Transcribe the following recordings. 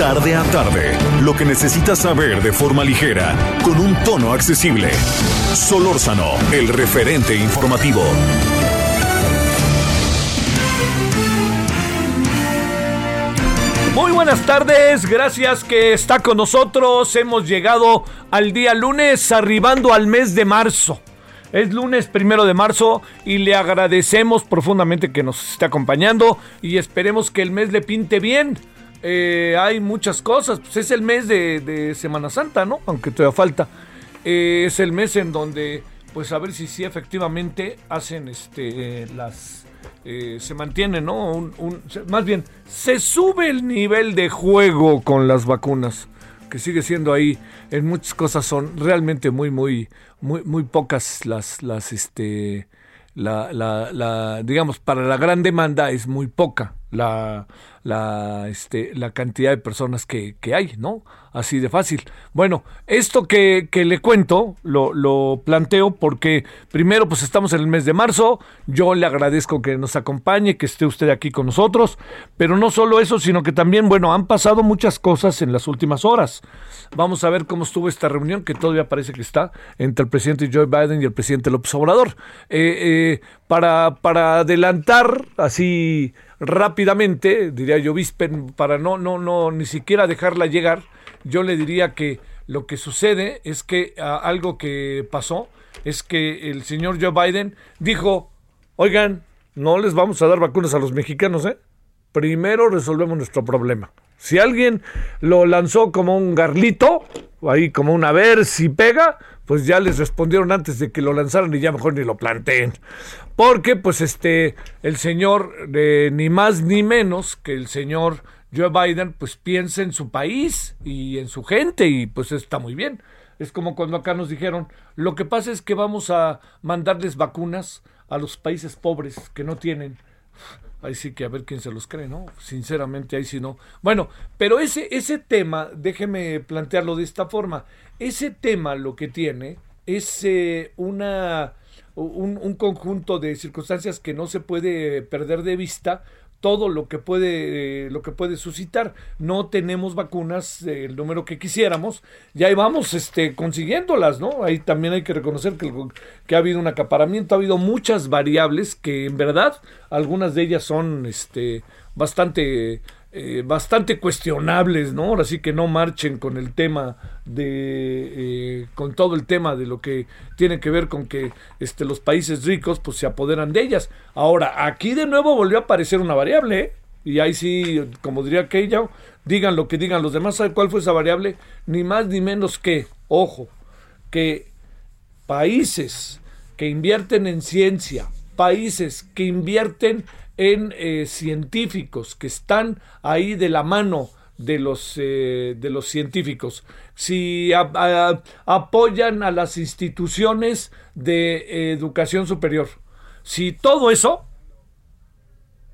Tarde a tarde, lo que necesitas saber de forma ligera, con un tono accesible. Solórzano, el referente informativo. Muy buenas tardes, gracias que está con nosotros. Hemos llegado al día lunes, arribando al mes de marzo. Es lunes primero de marzo y le agradecemos profundamente que nos esté acompañando y esperemos que el mes le pinte bien. Eh, hay muchas cosas, pues es el mes de, Semana Santa, ¿no? Aunque todavía falta. Eh, es el mes en donde, pues a ver si sí efectivamente hacen este las eh, se mantiene, ¿no? Un- más bien, se sube el nivel de juego con las vacunas, que sigue siendo ahí. En muchas cosas son realmente muy, muy, muy, muy pocas las, las, este, la, la, la, digamos, para la gran demanda es muy poca la, la, este, la cantidad de personas que, que hay, ¿no? Así de fácil. Bueno, esto que, que le cuento lo, lo planteo porque primero pues estamos en el mes de marzo, yo le agradezco que nos acompañe, que esté usted aquí con nosotros, pero no solo eso, sino que también, bueno, han pasado muchas cosas en las últimas horas. Vamos a ver cómo estuvo esta reunión, que todavía parece que está, entre el presidente Joe Biden y el presidente López Obrador. Eh, eh, para, para adelantar así rápidamente, diría yo, Vispen, para no, no, no, ni siquiera dejarla llegar, yo le diría que lo que sucede es que ah, algo que pasó es que el señor Joe Biden dijo, oigan, no les vamos a dar vacunas a los mexicanos, ¿eh? Primero resolvemos nuestro problema. Si alguien lo lanzó como un garlito, ahí como una ver si pega, pues ya les respondieron antes de que lo lanzaran y ya mejor ni lo planteen. Porque pues este, el señor, ni más ni menos que el señor Joe Biden, pues piensa en su país y en su gente y pues está muy bien. Es como cuando acá nos dijeron, lo que pasa es que vamos a mandarles vacunas a los países pobres que no tienen. Ahí sí que a ver quién se los cree, ¿no? Sinceramente, ahí sí no. Bueno, pero ese, ese tema, déjeme plantearlo de esta forma. Ese tema lo que tiene es eh, una, un, un conjunto de circunstancias que no se puede perder de vista todo lo que puede lo que puede suscitar. No tenemos vacunas el número que quisiéramos. Y ahí vamos este consiguiéndolas no ahí también hay que reconocer que, que ha habido un acaparamiento ha habido muchas variables que en verdad algunas de ellas son este bastante eh, bastante cuestionables, ¿no? Ahora sí que no marchen con el tema de, eh, con todo el tema de lo que tiene que ver con que este, los países ricos pues se apoderan de ellas. Ahora, aquí de nuevo volvió a aparecer una variable, ¿eh? Y ahí sí, como diría aquella, digan lo que digan los demás, ¿sabe cuál fue esa variable? Ni más ni menos que, ojo, que países que invierten en ciencia, países que invierten en eh, científicos, que están ahí de la mano de los, eh, de los científicos, si apoyan a las instituciones de eh, educación superior, si todo eso,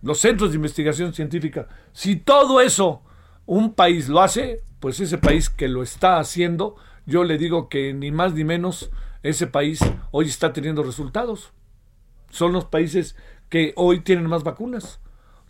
los centros de investigación científica, si todo eso un país lo hace, pues ese país que lo está haciendo, yo le digo que ni más ni menos ese país hoy está teniendo resultados. Son los países que hoy tienen más vacunas.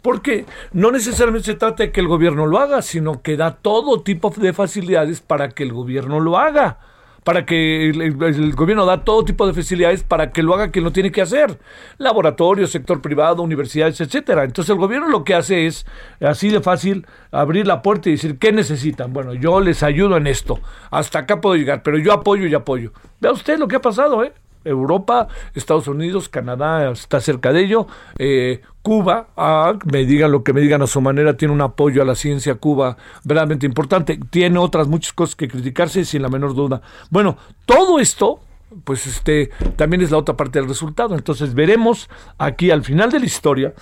Porque no necesariamente se trata de que el gobierno lo haga, sino que da todo tipo de facilidades para que el gobierno lo haga. Para que el, gobierno da todo tipo de facilidades para que lo haga quien lo tiene que hacer. Laboratorios, sector privado, universidades, etcétera. Entonces el gobierno lo que hace es, así de fácil, abrir la puerta y decir, ¿qué necesitan? Bueno, yo les ayudo en esto. Hasta acá puedo llegar, pero yo apoyo y apoyo. Vea usted lo que ha pasado, ¿eh? Europa, Estados Unidos, Canadá está cerca de ello, eh, Cuba, ah, me digan lo que me digan a su manera, tiene un apoyo a la ciencia Cuba verdaderamente importante, tiene otras muchas cosas que criticarse sin la menor duda. Bueno, todo esto pues este también es la otra parte del resultado. Entonces veremos aquí al final de la historia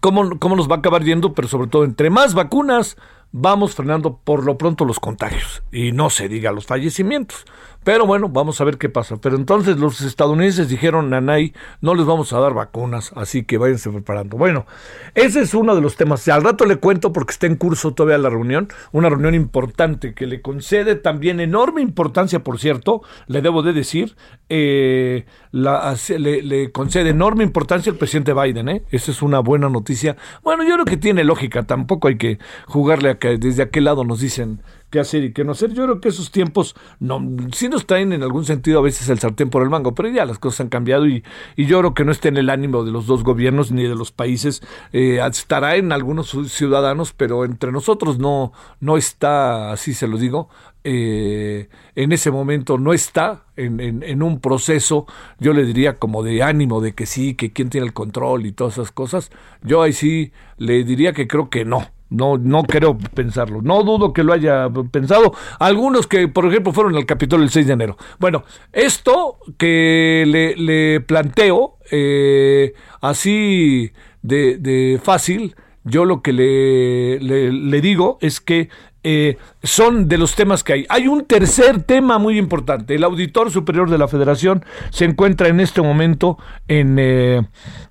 cómo, cómo nos va a acabar yendo, pero sobre todo entre más vacunas, vamos frenando por lo pronto los contagios y no se diga los fallecimientos. Pero bueno, vamos a ver qué pasa. Pero entonces los estadounidenses dijeron, Nanay, no les vamos a dar vacunas, así que váyanse preparando. Bueno, ese es uno de los temas. Al rato le cuento porque está en curso todavía la reunión, una reunión importante que le concede también enorme importancia, por cierto, le debo de decir, eh, la, le, concede enorme importancia al presidente Biden. ¿eh? Esa es una buena noticia. Bueno, yo creo que tiene lógica, tampoco hay que jugarle a que desde aquel lado nos dicen qué hacer y qué no hacer. Yo creo que esos tiempos no, sí nos traen en algún sentido a veces el sartén por el mango, pero ya las cosas han cambiado y, y yo creo que no está en el ánimo de los dos gobiernos ni de los países. Eh, estará en algunos ciudadanos, pero entre nosotros no, no está, así se lo digo, eh, en ese momento no está en, en, en, un proceso, yo le diría como de ánimo, de que sí, que quién tiene el control y todas esas cosas. Yo ahí sí le diría que creo que no no, no creo pensarlo. No dudo que lo haya pensado. Algunos que, por ejemplo, fueron al Capitolio el 6 de enero. Bueno, esto que le, planteo eh, así de, fácil, yo lo que le, le digo es que eh, son de los temas que hay. Hay un tercer tema muy importante. El auditor superior de la federación se encuentra en este momento en, eh,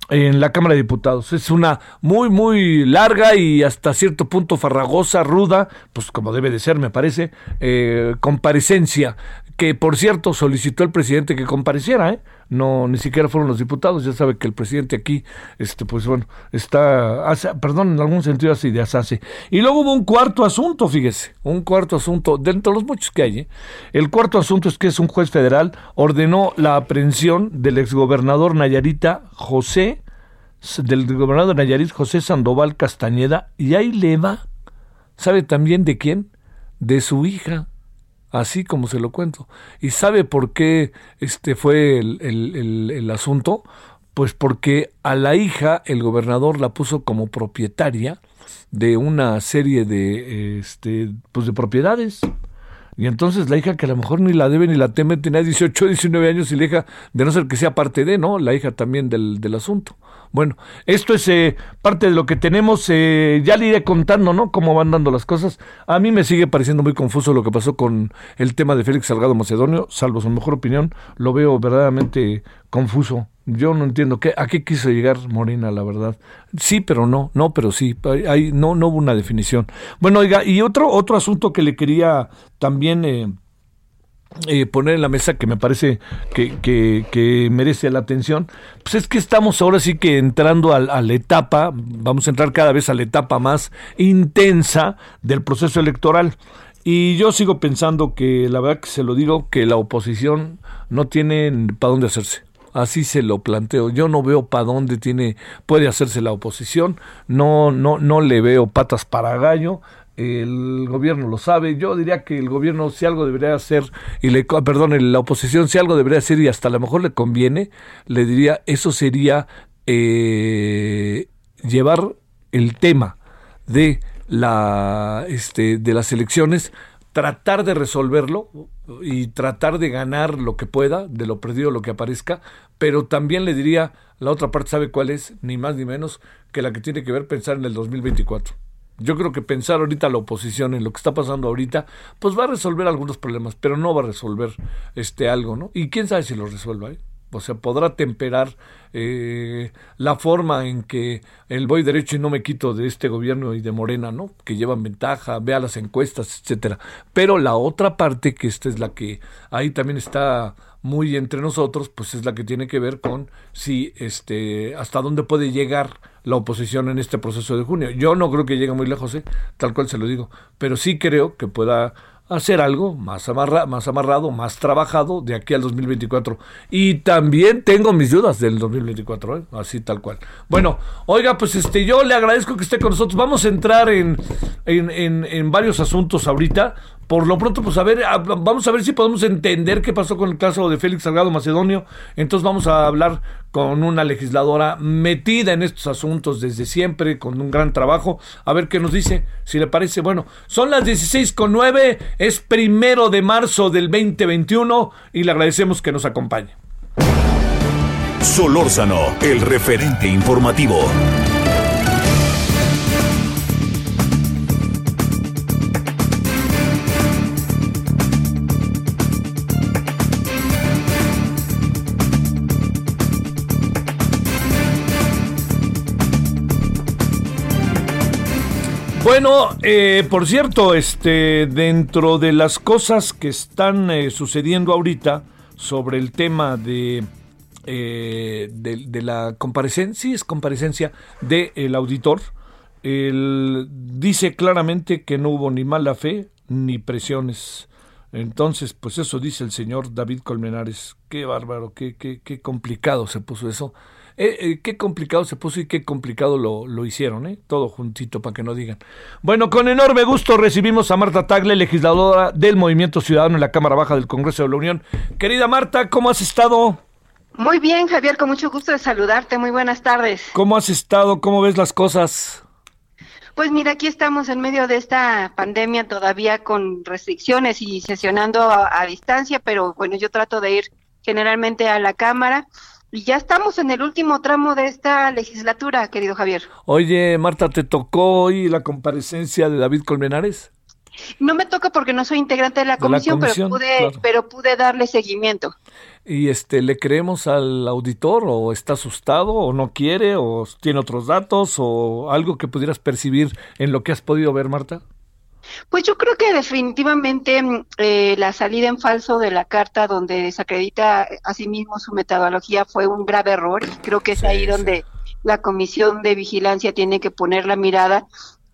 en la Cámara de Diputados. Es una muy, muy larga y hasta cierto punto farragosa, ruda, pues como debe de ser, me parece, eh, comparecencia que por cierto solicitó el presidente que compareciera, ¿eh? no ni siquiera fueron los diputados, ya sabe que el presidente aquí, este, pues bueno, está, hace, perdón, en algún sentido así de asase. Y luego hubo un cuarto asunto, fíjese, un cuarto asunto, dentro de los muchos que hay, ¿eh? el cuarto asunto es que es un juez federal ordenó la aprehensión del exgobernador Nayarita José, del gobernador Nayarit José Sandoval Castañeda, y ahí le va, ¿sabe también de quién? De su hija así como se lo cuento. ¿Y sabe por qué este fue el, el, asunto? Pues porque a la hija el gobernador la puso como propietaria de una serie de, este, pues de propiedades. Y entonces la hija que a lo mejor ni la debe ni la teme tenía 18, 19 años y la hija, de no ser que sea parte de, ¿no? La hija también del, del asunto. Bueno, esto es eh, parte de lo que tenemos. Eh, ya le iré contando, ¿no? Cómo van dando las cosas. A mí me sigue pareciendo muy confuso lo que pasó con el tema de Félix Salgado Macedonio, salvo su mejor opinión. Lo veo verdaderamente confuso. Yo no entiendo qué, a qué quiso llegar Morena, la verdad. Sí, pero no, no, pero sí. Hay, no, no hubo una definición. Bueno, oiga, y otro, otro asunto que le quería también eh, eh, poner en la mesa que me parece que, que, que, merece la atención, pues es que estamos ahora sí que entrando a, a, la etapa, vamos a entrar cada vez a la etapa más intensa del proceso electoral. Y yo sigo pensando que, la verdad que se lo digo, que la oposición no tiene para dónde hacerse. Así se lo planteo. Yo no veo para dónde tiene, puede hacerse la oposición. No, no, no le veo patas para gallo el gobierno lo sabe. Yo diría que el gobierno si algo debería hacer, y le, perdón, la oposición si algo debería hacer y hasta a lo mejor le conviene, le diría, eso sería eh, llevar el tema de la este de las elecciones tratar de resolverlo y tratar de ganar lo que pueda, de lo perdido lo que aparezca, pero también le diría, la otra parte sabe cuál es, ni más ni menos que la que tiene que ver pensar en el 2024. Yo creo que pensar ahorita la oposición en lo que está pasando ahorita, pues va a resolver algunos problemas, pero no va a resolver este algo, ¿no? Y quién sabe si lo resuelva, ¿eh? O sea, podrá temperar eh, la forma en que el voy derecho y no me quito de este gobierno y de Morena, ¿no? Que llevan ventaja, vea las encuestas, etcétera. Pero la otra parte, que esta es la que ahí también está muy entre nosotros, pues es la que tiene que ver con si este hasta dónde puede llegar la oposición en este proceso de junio. Yo no creo que llegue muy lejos, ¿eh? tal cual se lo digo, pero sí creo que pueda hacer algo más, amarra, más amarrado, más trabajado de aquí al 2024. Y también tengo mis dudas del 2024, ¿eh? así tal cual. Bueno, oiga, pues este, yo le agradezco que esté con nosotros. Vamos a entrar en, en, en, en varios asuntos ahorita. Por lo pronto, pues a ver, vamos a ver si podemos entender qué pasó con el caso de Félix Salgado Macedonio. Entonces vamos a hablar con una legisladora metida en estos asuntos desde siempre, con un gran trabajo. A ver qué nos dice, si le parece. Bueno, son las 16 con 9, es primero de marzo del 2021 y le agradecemos que nos acompañe. Solórzano, el referente informativo. Bueno, eh, por cierto, este, dentro de las cosas que están eh, sucediendo ahorita sobre el tema de, eh, de, la comparecencia, sí es comparecencia del auditor, él dice claramente que no hubo ni mala fe ni presiones. Entonces, pues eso dice el señor David Colmenares. Qué bárbaro, qué, qué, qué complicado se puso eso. Eh, eh, qué complicado se puso y qué complicado lo, lo hicieron, ¿eh? Todo juntito para que no digan. Bueno, con enorme gusto recibimos a Marta Tagle, legisladora del Movimiento Ciudadano en la Cámara Baja del Congreso de la Unión. Querida Marta, ¿cómo has estado? Muy bien, Javier, con mucho gusto de saludarte. Muy buenas tardes. ¿Cómo has estado? ¿Cómo ves las cosas? Pues mira, aquí estamos en medio de esta pandemia todavía con restricciones y sesionando a distancia, pero bueno, yo trato de ir generalmente a la Cámara y ya estamos en el último tramo de esta legislatura, querido Javier. Oye, Marta, ¿te tocó hoy la comparecencia de David Colmenares? No me toca porque no soy integrante de la comisión, pero pude, pero pude darle seguimiento. ¿Y este le creemos al auditor o está asustado o no quiere o tiene otros datos o algo que pudieras percibir en lo que has podido ver, Marta? Pues yo creo que definitivamente mm, eh, la salida en falso de la carta donde desacredita a sí mismo su metodología fue un grave error y creo que es ahí donde la Comisión de Vigilancia tiene que poner la mirada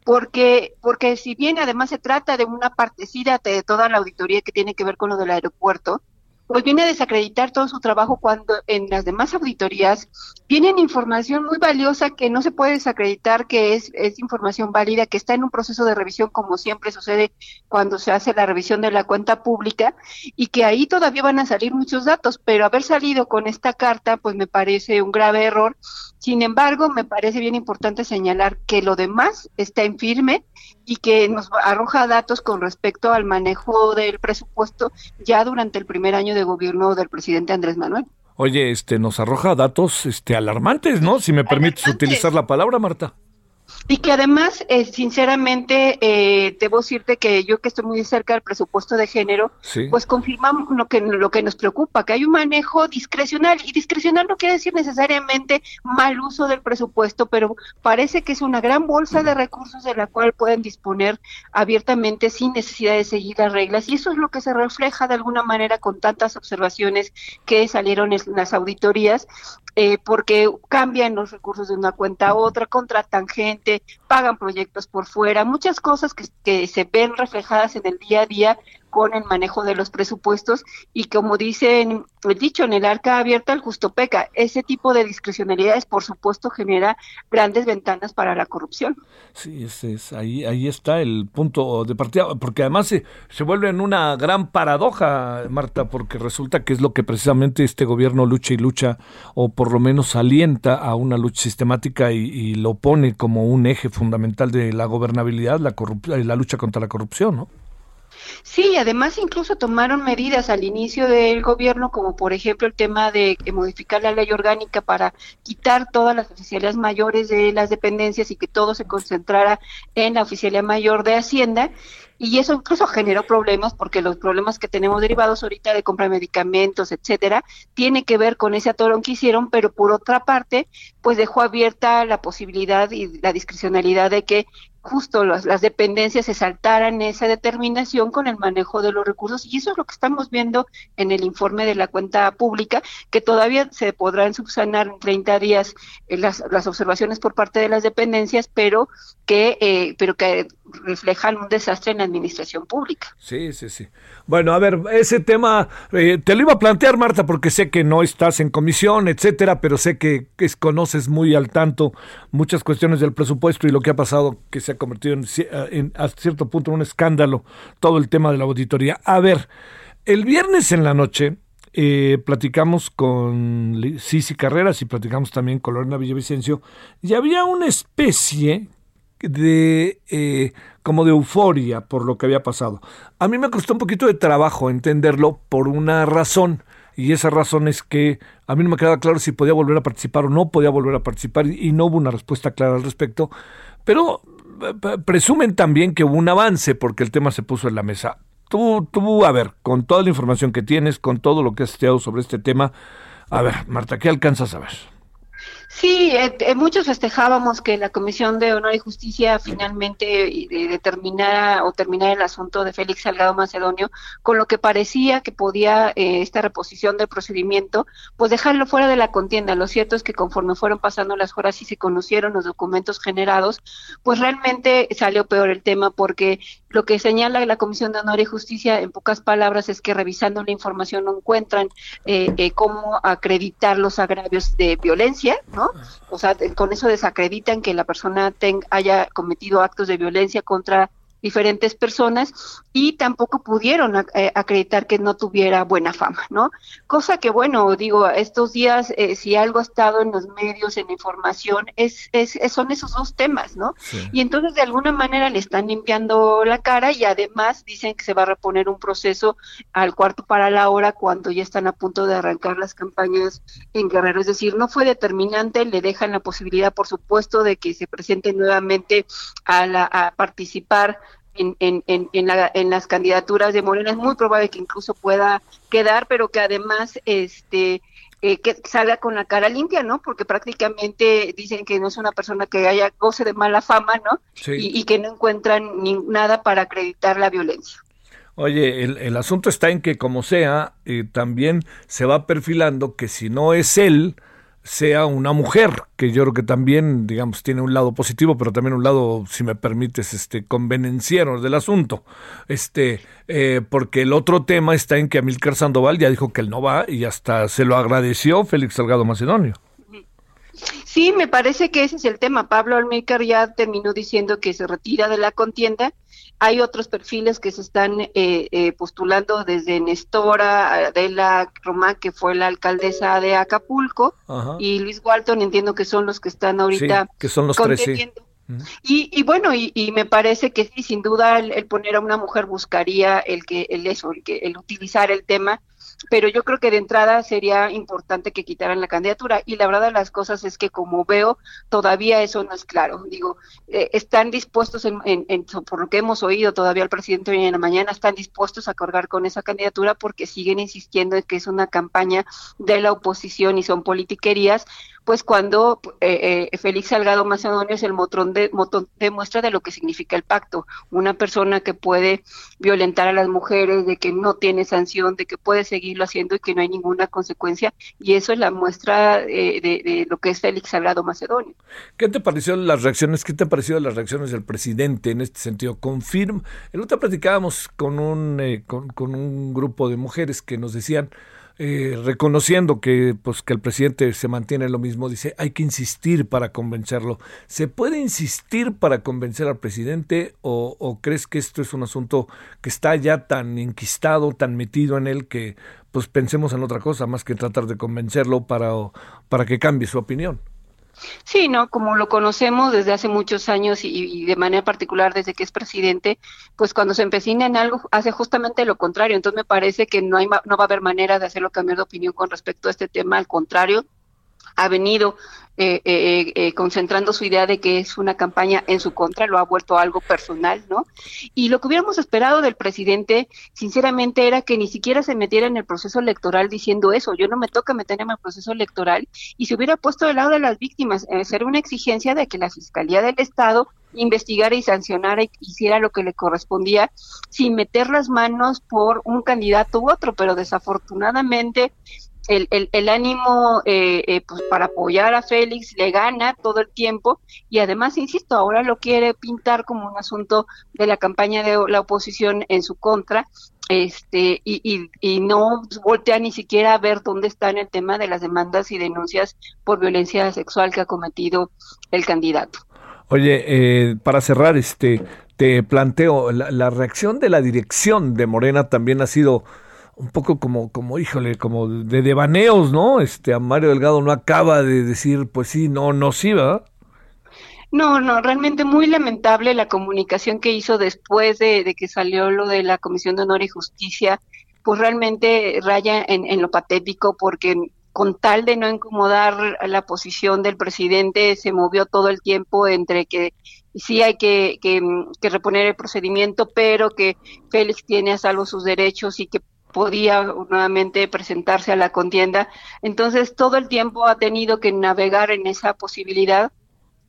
porque porque si bien además se trata de una partecida de toda la auditoría que tiene que ver con lo del aeropuerto, pues viene a desacreditar todo su trabajo cuando en las demás auditorías tienen información muy valiosa que no se puede desacreditar, que es, es información válida, que está en un proceso de revisión como siempre sucede cuando se hace la revisión de la cuenta pública y que ahí todavía van a salir muchos datos, pero haber salido con esta carta pues me parece un grave error. Sin embargo, me parece bien importante señalar que lo demás está en firme y que nos arroja datos con respecto al manejo del presupuesto ya durante el primer año de gobierno del presidente Andrés Manuel. Oye, este nos arroja datos este alarmantes, ¿no? Si me permites utilizar la palabra, Marta. Y que además, eh, sinceramente, eh, debo decirte que yo que estoy muy cerca del presupuesto de género, pues confirmamos lo que, lo que nos preocupa, que hay un manejo discrecional. Y discrecional no quiere decir necesariamente mal uso del presupuesto, pero parece que es una gran bolsa de recursos de la cual pueden disponer abiertamente sin necesidad de seguir las reglas. Y eso es lo que se refleja de alguna manera con tantas observaciones que salieron en las auditorías eh, porque cambian los recursos de una cuenta a otra, contratan gente, pagan proyectos por fuera, muchas cosas que, que se ven reflejadas en el día a día con el manejo de los presupuestos y como dicen el dicho en el arca abierta el justo peca. Ese tipo de discrecionalidades por supuesto genera grandes ventanas para la corrupción. Sí ese es ahí ahí está el punto de partida porque además se, se vuelve en una gran paradoja Marta porque resulta que es lo que precisamente este gobierno lucha y lucha o por lo menos alienta a una lucha sistemática y, y lo pone como un eje fundamental de la gobernabilidad la la lucha contra la corrupción no Sí, además incluso tomaron medidas al inicio del gobierno, como por ejemplo el tema de modificar la ley orgánica para quitar todas las oficialías mayores de las dependencias y que todo se concentrara en la oficialía mayor de Hacienda. Y eso incluso generó problemas porque los problemas que tenemos derivados ahorita de compra de medicamentos, etcétera, tiene que ver con ese atorón que hicieron, pero por otra parte, pues dejó abierta la posibilidad y la discrecionalidad de que justo las, dependencias se saltaran esa determinación con el manejo de los recursos y eso es lo que estamos viendo en el informe de la cuenta pública, que todavía se podrán subsanar en 30 días eh, las, las, observaciones por parte de las dependencias, pero que, eh, pero que reflejan un desastre en la administración pública. Sí, sí, sí. Bueno, a ver, ese tema eh, te lo iba a plantear, Marta, porque sé que no estás en comisión, etcétera, pero sé que, que conoces muy al tanto muchas cuestiones del presupuesto y lo que ha pasado que se ha convertido en, en, a cierto punto en un escándalo todo el tema de la auditoría. A ver, el viernes en la noche eh, platicamos con Cici Carreras y platicamos también con Lorena Villavicencio y había una especie de eh, como de euforia por lo que había pasado. A mí me costó un poquito de trabajo entenderlo por una razón y esa razón es que a mí no me quedaba claro si podía volver a participar o no podía volver a participar y no hubo una respuesta clara al respecto, pero presumen también que hubo un avance porque el tema se puso en la mesa. Tú, tú, a ver, con toda la información que tienes, con todo lo que has estudiado sobre este tema, a ver, Marta, ¿qué alcanzas a ver? Sí, eh, eh, muchos festejábamos que la Comisión de Honor y Justicia finalmente eh, determinara o terminara el asunto de Félix Salgado Macedonio, con lo que parecía que podía esta reposición del procedimiento, pues dejarlo fuera de la contienda. Lo cierto es que conforme fueron pasando las horas y se conocieron los documentos generados, pues realmente salió peor el tema porque lo que señala la Comisión de Honor y Justicia, en pocas palabras, es que revisando la información no encuentran cómo acreditar los agravios de violencia, ¿no? O sea, con eso desacreditan que la persona haya cometido actos de violencia contra diferentes personas y tampoco pudieron eh, acreditar que no tuviera buena fama, ¿no? Cosa que, bueno, digo, estos días, eh, si algo ha estado en los medios, en información, es, es, son esos dos temas, ¿no? Y entonces, de alguna manera, le están limpiando la cara y además dicen que se va a reponer un proceso al cuarto para la hora cuando ya están a punto de arrancar las campañas en Guerrero. Es decir, no fue determinante, le dejan la posibilidad, por supuesto, de que se presente nuevamente a, la, a participar en, en, en, en, la, en las candidaturas de Morena. Es muy probable que incluso pueda quedar, pero que además este eh, que salga con la cara limpia, ¿no? Porque prácticamente dicen que no es una persona que haya goce de mala fama, ¿no? Y, que no encuentran ni, nada para acreditar la violencia. Oye, el, el asunto está en que como sea, eh, también se va perfilando que si no es él, sea una mujer, que yo creo que también, digamos, tiene un lado positivo, pero también un lado, si me permites, este, convenenciero del asunto. Este, eh, porque el otro tema está en que Amílcar Sandoval ya dijo que él no va y hasta se lo agradeció Félix Salgado Macedonio. Sí, me parece que ese es el tema. Pablo Almícar ya terminó diciendo que se retira de la contienda. Hay otros perfiles que se están eh, eh, postulando desde Nestora, Adela Román, que fue la alcaldesa de Acapulco, y Luis Walton, entiendo que son los que están ahorita que son los tres, y, bueno, y, me parece que sí, sin duda el, poner a una mujer buscaría el que el eso, el que el utilizar el tema pero yo creo que de entrada sería importante que quitaran la candidatura. Y la verdad de las cosas es que como veo todavía eso no es claro. Digo eh, están dispuestos en, por lo que hemos oído todavía el presidente hoy en la mañana están dispuestos a cargar con esa candidatura porque siguen insistiendo en que es una campaña de la oposición y son politiquerías pues cuando eh, eh, Félix Salgado Macedonio es el motrón de, de muestra de lo que significa el pacto, una persona que puede violentar a las mujeres, de que no tiene sanción, de que puede seguirlo haciendo y que no hay ninguna consecuencia, y eso es la muestra eh, de, lo que es Félix Salgado Macedonio. ¿Qué te pareció las reacciones, qué te han parecido las reacciones del presidente en este sentido? Confirma, el otro platicábamos con un, con, con un grupo de mujeres que nos decían, eh, reconociendo que, pues, que el presidente se mantiene lo mismo, dice, hay que insistir para convencerlo. ¿Se puede insistir para convencer al presidente o, crees que esto es un asunto que está ya tan enquistado, tan metido en él que pues pensemos en otra cosa más que tratar de convencerlo para, para que cambie su opinión? Sí, no, como lo conocemos desde hace muchos años y, de manera particular desde que es presidente, pues cuando se empecina en algo hace justamente lo contrario. Entonces me parece que no hay no va a haber manera de hacerlo cambiar de opinión con respecto a este tema. Al contrario, ha venido eh, eh, eh, concentrando su idea de que es una campaña en su contra, lo ha vuelto algo personal, ¿no? Y lo que hubiéramos esperado del presidente, sinceramente, era que ni siquiera se metiera en el proceso electoral diciendo eso, yo no me toca meterme en el proceso electoral, y se hubiera puesto del lado de las víctimas, ser una exigencia de que la Fiscalía del Estado investigara y sancionara y hiciera lo que le correspondía sin meter las manos por un candidato u otro, pero desafortunadamente el, el, ánimo eh, eh, pues para apoyar a Félix le gana todo el tiempo y además, insisto, ahora lo quiere pintar como un asunto de la campaña de la oposición en su contra este y, y, y, no voltea ni siquiera a ver dónde está en el tema de las demandas y denuncias por violencia sexual que ha cometido el candidato. Oye, eh, para cerrar, este, te planteo, la, la reacción de la dirección de Morena también ha sido un poco como, como, híjole, como de devaneos, ¿no? Este, a Mario Delgado no acaba de decir, pues sí, no, no, sí, ¿verdad? No, no, realmente muy lamentable la comunicación que hizo después de, que salió lo de la Comisión de Honor y Justicia, pues realmente raya en, en lo patético porque con tal de no incomodar la posición del presidente, se movió todo el tiempo entre que sí hay que, que, que reponer el procedimiento, pero que Félix tiene a salvo sus derechos y que podía nuevamente presentarse a la contienda. Entonces, todo el tiempo ha tenido que navegar en esa posibilidad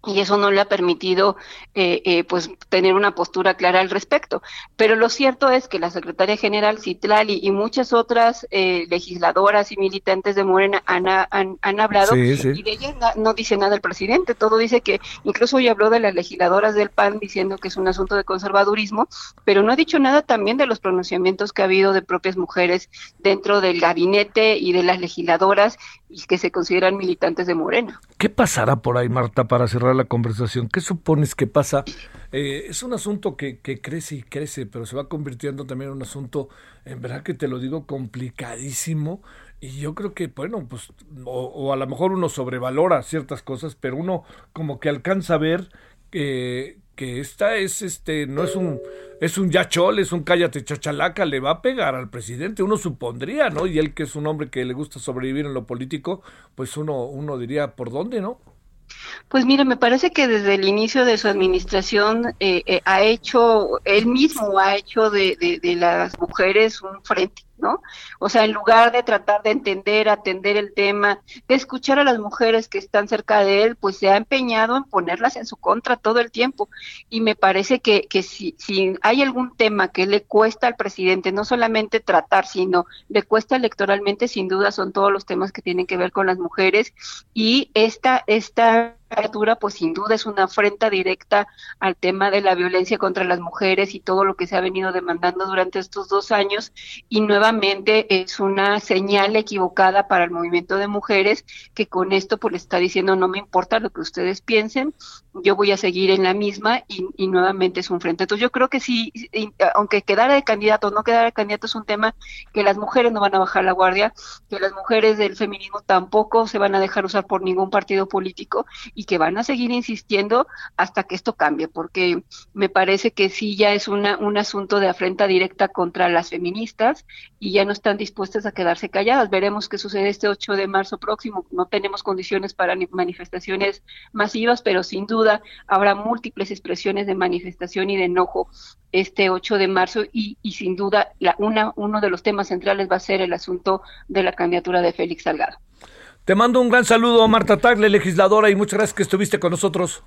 y eso no le ha permitido eh, eh, pues tener una postura clara al respecto. Pero lo cierto es que la secretaria general Citlali y muchas otras eh, legisladoras y militantes de Morena han, han, hablado y de ellas no, dice nada el presidente, todo dice que incluso hoy habló de las legisladoras del PAN diciendo que es un asunto de conservadurismo, pero no ha dicho nada también de los pronunciamientos que ha habido de propias mujeres dentro del gabinete y de las legisladoras y que se consideran militantes de Morena. ¿Qué pasará por ahí, Marta, para cerrar la conversación? ¿Qué supones que pasa? Eh, es un asunto que, que, crece y crece, pero se va convirtiendo también en un asunto, en verdad que te lo digo, complicadísimo. Y yo creo que, bueno, pues, o, a lo mejor uno sobrevalora ciertas cosas, pero uno como que alcanza a ver que que esta es este no es un es un yachol, es un cállate chachalaca, le va a pegar al presidente, uno supondría, ¿no? Y él que es un hombre que le gusta sobrevivir en lo político, pues uno uno diría por dónde, ¿no? Pues mire, me parece que desde el inicio de su administración eh, eh, ha hecho, él mismo ha hecho de, de las mujeres un frente ¿no? O sea, en lugar de tratar de entender, atender el tema, de escuchar a las mujeres que están cerca de él, pues se ha empeñado en ponerlas en su contra todo el tiempo. Y me parece que, que si, si hay algún tema que le cuesta al presidente, no solamente tratar, sino le cuesta electoralmente, sin duda son todos los temas que tienen que ver con las mujeres. Y esta, esta pues sin duda es una afrenta directa al tema de la violencia contra las mujeres y todo lo que se ha venido demandando durante estos dos años. Y nuevamente es una señal equivocada para el movimiento de mujeres que con esto pues le está diciendo no me importa lo que ustedes piensen, yo voy a seguir en la misma y, nuevamente es un frente. Entonces yo creo que sí, aunque quedara de candidato o no quedara de candidato es un tema que las mujeres no van a bajar la guardia, que las mujeres del feminismo tampoco se van a dejar usar por ningún partido político y que van a seguir insistiendo hasta que esto cambie, porque me parece que sí ya es una, un asunto de afrenta directa contra las feministas y ya no están dispuestas a quedarse calladas. Veremos qué sucede este 8 de marzo próximo. No tenemos condiciones para manifestaciones masivas, pero sin duda habrá múltiples expresiones de manifestación y de enojo este 8 de marzo y, y sin duda la, una, uno de los temas centrales va a ser el asunto de la candidatura de Félix Salgado. Te mando un gran saludo, Marta Tagle, legisladora, y muchas gracias que estuviste con nosotros.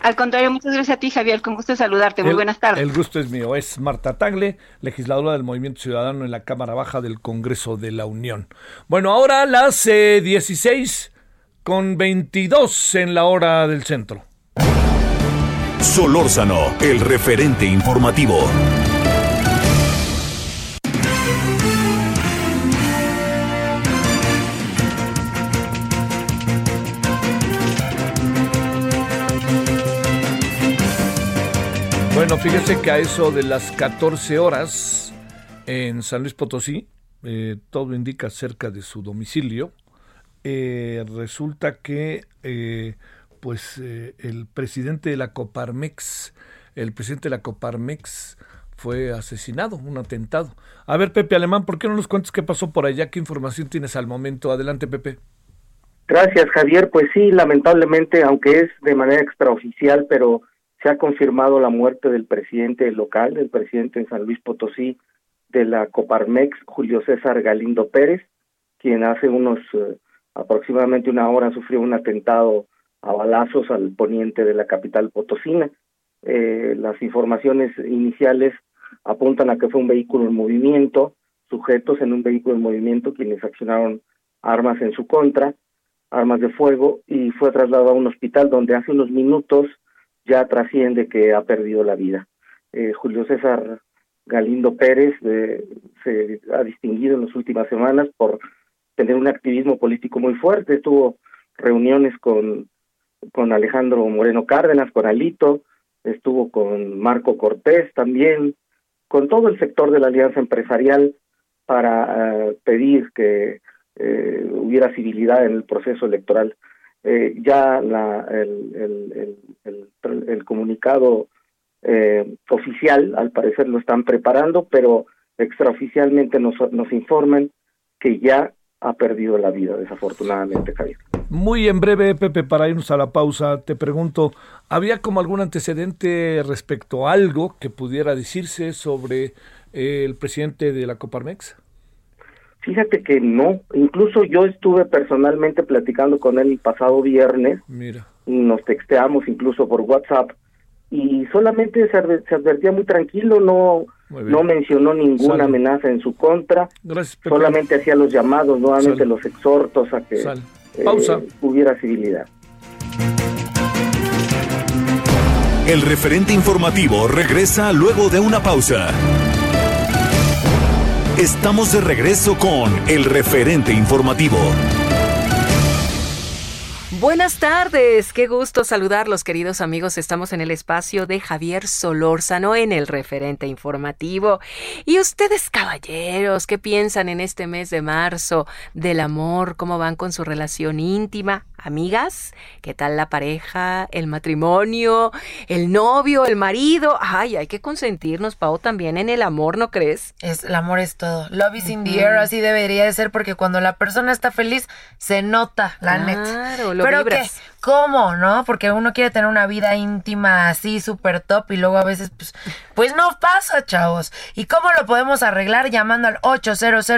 Al contrario, muchas gracias a ti, Javier. Con gusto saludarte. Muy buenas tardes. El gusto es mío. Es Marta Tagle, legisladora del Movimiento Ciudadano en la Cámara Baja del Congreso de la Unión. Bueno, ahora las 16 eh, con 22 en la hora del centro. Solórzano, el referente informativo. Bueno, fíjese que a eso de las 14 horas en San Luis Potosí, eh, todo indica cerca de su domicilio, eh, resulta que eh, pues el presidente de la Coparmex, el presidente de la Coparmex fue asesinado, un atentado. A ver, Pepe Alemán, ¿por qué no nos cuentas qué pasó por allá? ¿Qué información tienes al momento? Adelante, Pepe. Gracias, Javier. Pues sí, lamentablemente, aunque es de manera extraoficial, pero se ha confirmado la muerte del presidente local, del presidente en San Luis Potosí de la Coparmex, Julio César Galindo Pérez, quien hace unos eh, aproximadamente una hora sufrió un atentado a balazos al poniente de la capital potosina. Eh, las informaciones iniciales apuntan a que fue un vehículo en movimiento, sujetos en un vehículo en movimiento quienes accionaron armas en su contra, armas de fuego, y fue trasladado a un hospital donde hace unos minutos ya trasciende que ha perdido la vida. Eh, Julio César Galindo Pérez eh, se ha distinguido en las últimas semanas por tener un activismo político muy fuerte, tuvo reuniones con, con Alejandro Moreno Cárdenas, con Alito, estuvo con Marco Cortés también, con todo el sector de la alianza empresarial para eh, pedir que hubiera civilidad en el proceso electoral eh, ya la, el, el, el, comunicado eh, oficial, al parecer lo están preparando, pero extraoficialmente nos, nos informan que ya ha perdido la vida, desafortunadamente, Javier. Muy en breve, Pepe, para irnos a la pausa, te pregunto, ¿había como algún antecedente respecto a algo que pudiera decirse sobre eh, el presidente de la Coparmex? Fíjate que no, incluso yo estuve personalmente platicando con él el pasado viernes. Mira. Nos texteamos incluso por WhatsApp y solamente se, advertía muy tranquilo, no no mencionó ninguna amenaza en su contra, solamente hacía los llamados, nuevamente los exhortos a que eh, hubiera civilidad. El referente informativo regresa luego de una pausa. Estamos de regreso con el referente informativo. Buenas tardes, qué gusto saludarlos queridos amigos. Estamos en el espacio de Javier Solórzano en el referente informativo. Y ustedes caballeros, ¿qué piensan en este mes de marzo del amor? ¿Cómo van con su relación íntima? Amigas, ¿qué tal la pareja, el matrimonio, el novio, el marido? Ay, hay que consentirnos, Pau, también en el amor, ¿no crees? Es, el amor es todo. Love is in the air, así debería de ser, porque cuando la persona está feliz, se nota, la claro, Lo Pero vibras. ¿Cómo, no? Porque uno quiere tener una vida íntima así, súper top, y luego a veces, pues, pues no pasa, chavos. ¿Y cómo lo podemos arreglar? Llamando al 800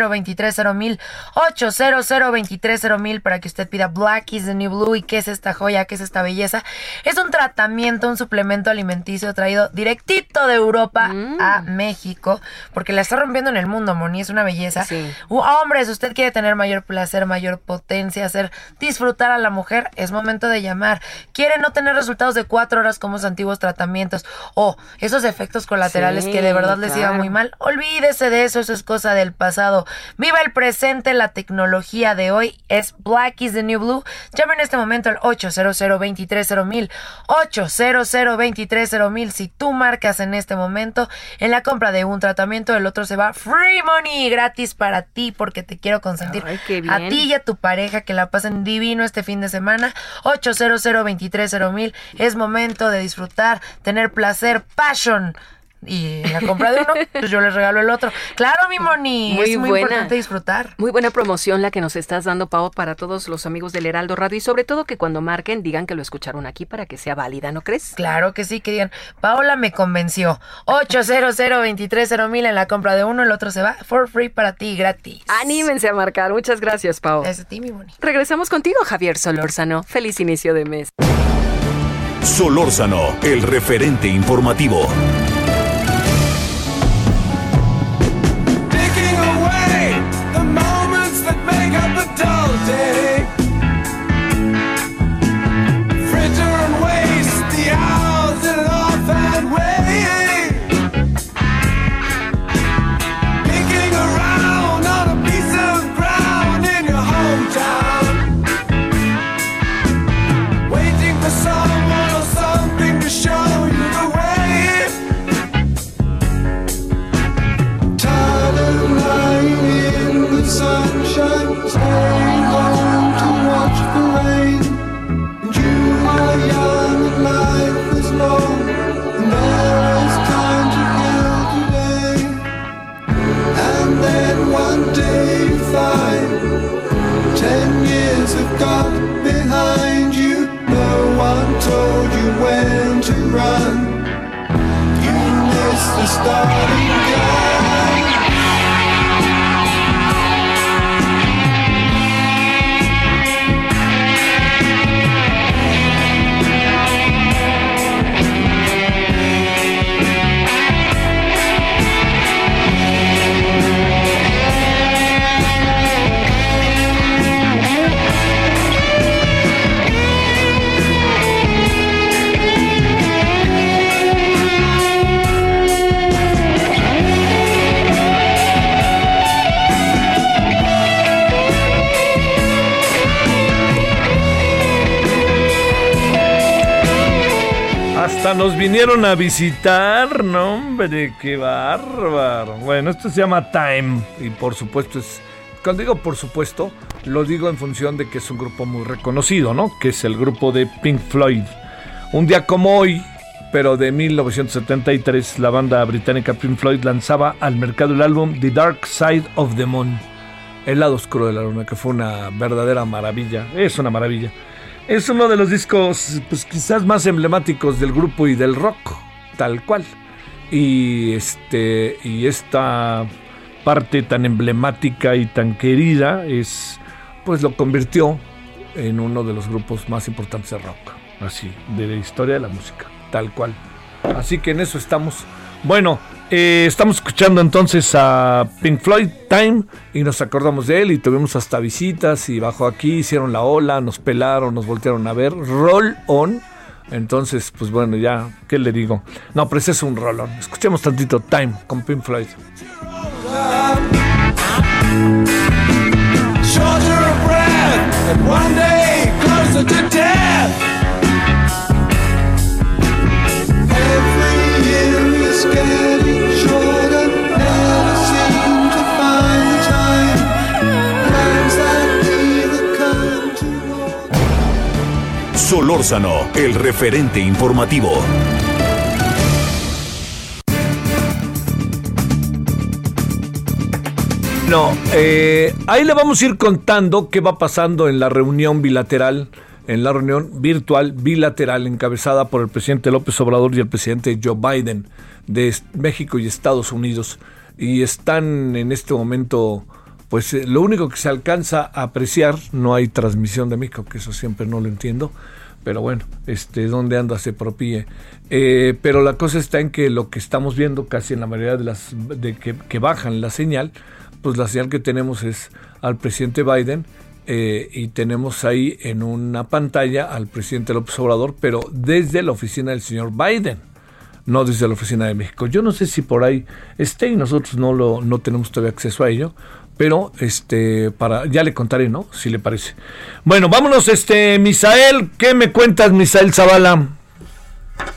mil 800 mil para que usted pida Black is the New Blue. ¿Y qué es esta joya? ¿Qué es esta belleza? Es un tratamiento, un suplemento alimenticio traído directito de Europa mm. a México, porque la está rompiendo en el mundo, Moni, es una belleza. Sí. hombres, usted quiere tener mayor placer, mayor potencia, hacer disfrutar a la mujer, es momento de llamar. Quiere no tener resultados de cuatro horas como sus antiguos tratamientos o esos efectos colaterales que de verdad les iba muy mal. Olvídese de eso, eso es cosa del pasado. Viva el presente, la tecnología de hoy es Black is the New Blue. Llame en este momento al 800 230 800 230 Si tú marcas en este momento en la compra de un tratamiento, el otro se va free money gratis para ti porque te quiero consentir. A ti y a tu pareja que la pasen divino este fin de semana. 800 mil. Es momento de disfrutar, tener placer, passion y la compra de uno, pues yo les regalo el otro. Claro, mi Moni, muy es muy importante disfrutar. Muy buena promoción la que nos estás dando, Pau, para todos los amigos del Heraldo Radio y sobre todo que cuando marquen digan que lo escucharon aquí para que sea válida, ¿no crees? Claro que sí, que digan, Paola me convenció. 800 mil en la compra de uno, el otro se va for free para ti, gratis. Anímense a marcar. Muchas gracias, Pau. Es a ti, mi Moni. Regresamos contigo, Javier Solórzano. Feliz inicio de mes. Solórzano, el referente informativo. run. You missed the starting gun. Nos vinieron a visitar, no hombre, qué bárbaro. Bueno, esto se llama Time y por supuesto es, cuando digo por supuesto, lo digo en función de que es un grupo muy reconocido, ¿no? Que es el grupo de Pink Floyd. Un día como hoy, pero de 1973, la banda británica Pink Floyd lanzaba al mercado el álbum The Dark Side of the Moon, el lado oscuro de la luna, que fue una verdadera maravilla, es una maravilla. Es uno de los discos, pues quizás más emblemáticos del grupo y del rock, tal cual. Y este, y esta parte tan emblemática y tan querida es pues lo convirtió en uno de los grupos más importantes de rock, así, de la historia de la música, tal cual. Así que en eso estamos. Bueno, eh, estamos escuchando entonces a Pink Floyd Time y nos acordamos de él y tuvimos hasta visitas y bajo aquí hicieron la ola, nos pelaron, nos voltearon a ver. Roll on. Entonces, pues bueno, ya, ¿qué le digo? No, pero ese es un rolón. Escuchemos tantito Time con Pink Floyd. Solórzano, el referente informativo. No, eh, ahí le vamos a ir contando qué va pasando en la reunión bilateral, en la reunión virtual bilateral encabezada por el presidente López Obrador y el presidente Joe Biden de México y Estados Unidos. Y están en este momento pues eh, lo único que se alcanza a apreciar, no hay transmisión de México, que eso siempre no lo entiendo, pero bueno, este, ¿dónde anda se propie? Eh, pero la cosa está en que lo que estamos viendo casi en la mayoría de las de que, bajan la señal, pues la señal que tenemos es al presidente Biden eh, y tenemos ahí en una pantalla al presidente López Obrador, pero desde la oficina del señor Biden, no desde la oficina de México. Yo no sé si por ahí esté y nosotros no lo no tenemos todavía acceso a ello, pero este para ya le contaré, ¿no? Si le parece. Bueno, vámonos este Misael, ¿qué me cuentas Misael Zavala?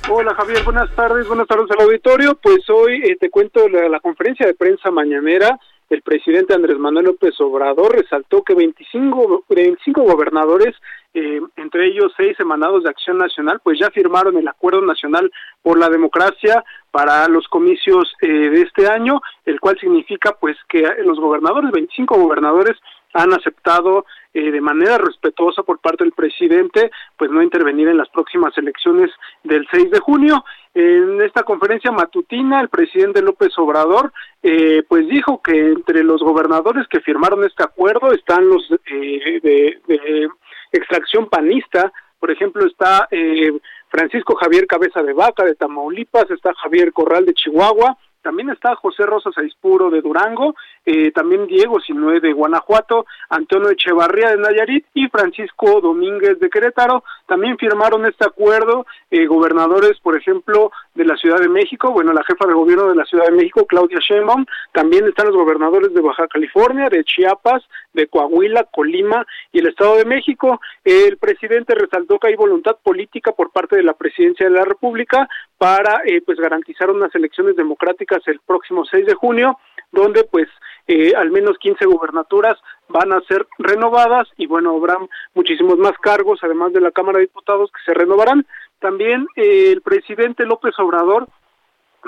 Hola Javier, buenas tardes, buenas tardes al auditorio. Pues hoy eh, te cuento la, la, conferencia de prensa mañanera. El presidente Andrés Manuel López Obrador resaltó que 25, 25 gobernadores eh, entre ellos seis emanados de Acción Nacional, pues ya firmaron el Acuerdo Nacional por la Democracia para los comicios eh, de este año, el cual significa pues que los gobernadores, 25 gobernadores, han aceptado eh, de manera respetuosa por parte del presidente, pues no intervenir en las próximas elecciones del 6 de junio. En esta conferencia matutina, el presidente López Obrador, eh, pues dijo que entre los gobernadores que firmaron este acuerdo están los eh, de, de extracción panista, por ejemplo, está eh, Francisco Javier Cabeza de Vaca de Tamaulipas, está Javier Corral de Chihuahua, también está José Rosa Saispuro de Durango, eh, también Diego Sinue de Guanajuato, Antonio Echevarría de Nayarit y Francisco Domínguez de Querétaro. También firmaron este acuerdo eh, gobernadores, por ejemplo, de la Ciudad de México, bueno, la jefa de gobierno de la Ciudad de México, Claudia Sheinbaum, también están los gobernadores de Baja California, de Chiapas, de Coahuila, Colima y el Estado de México. El presidente resaltó que hay voluntad política por parte de la presidencia de la República para eh, pues garantizar unas elecciones democráticas el próximo 6 de junio, donde pues eh, al menos 15 gubernaturas van a ser renovadas y bueno, habrá muchísimos más cargos, además de la Cámara de Diputados, que se renovarán. También eh, el presidente López Obrador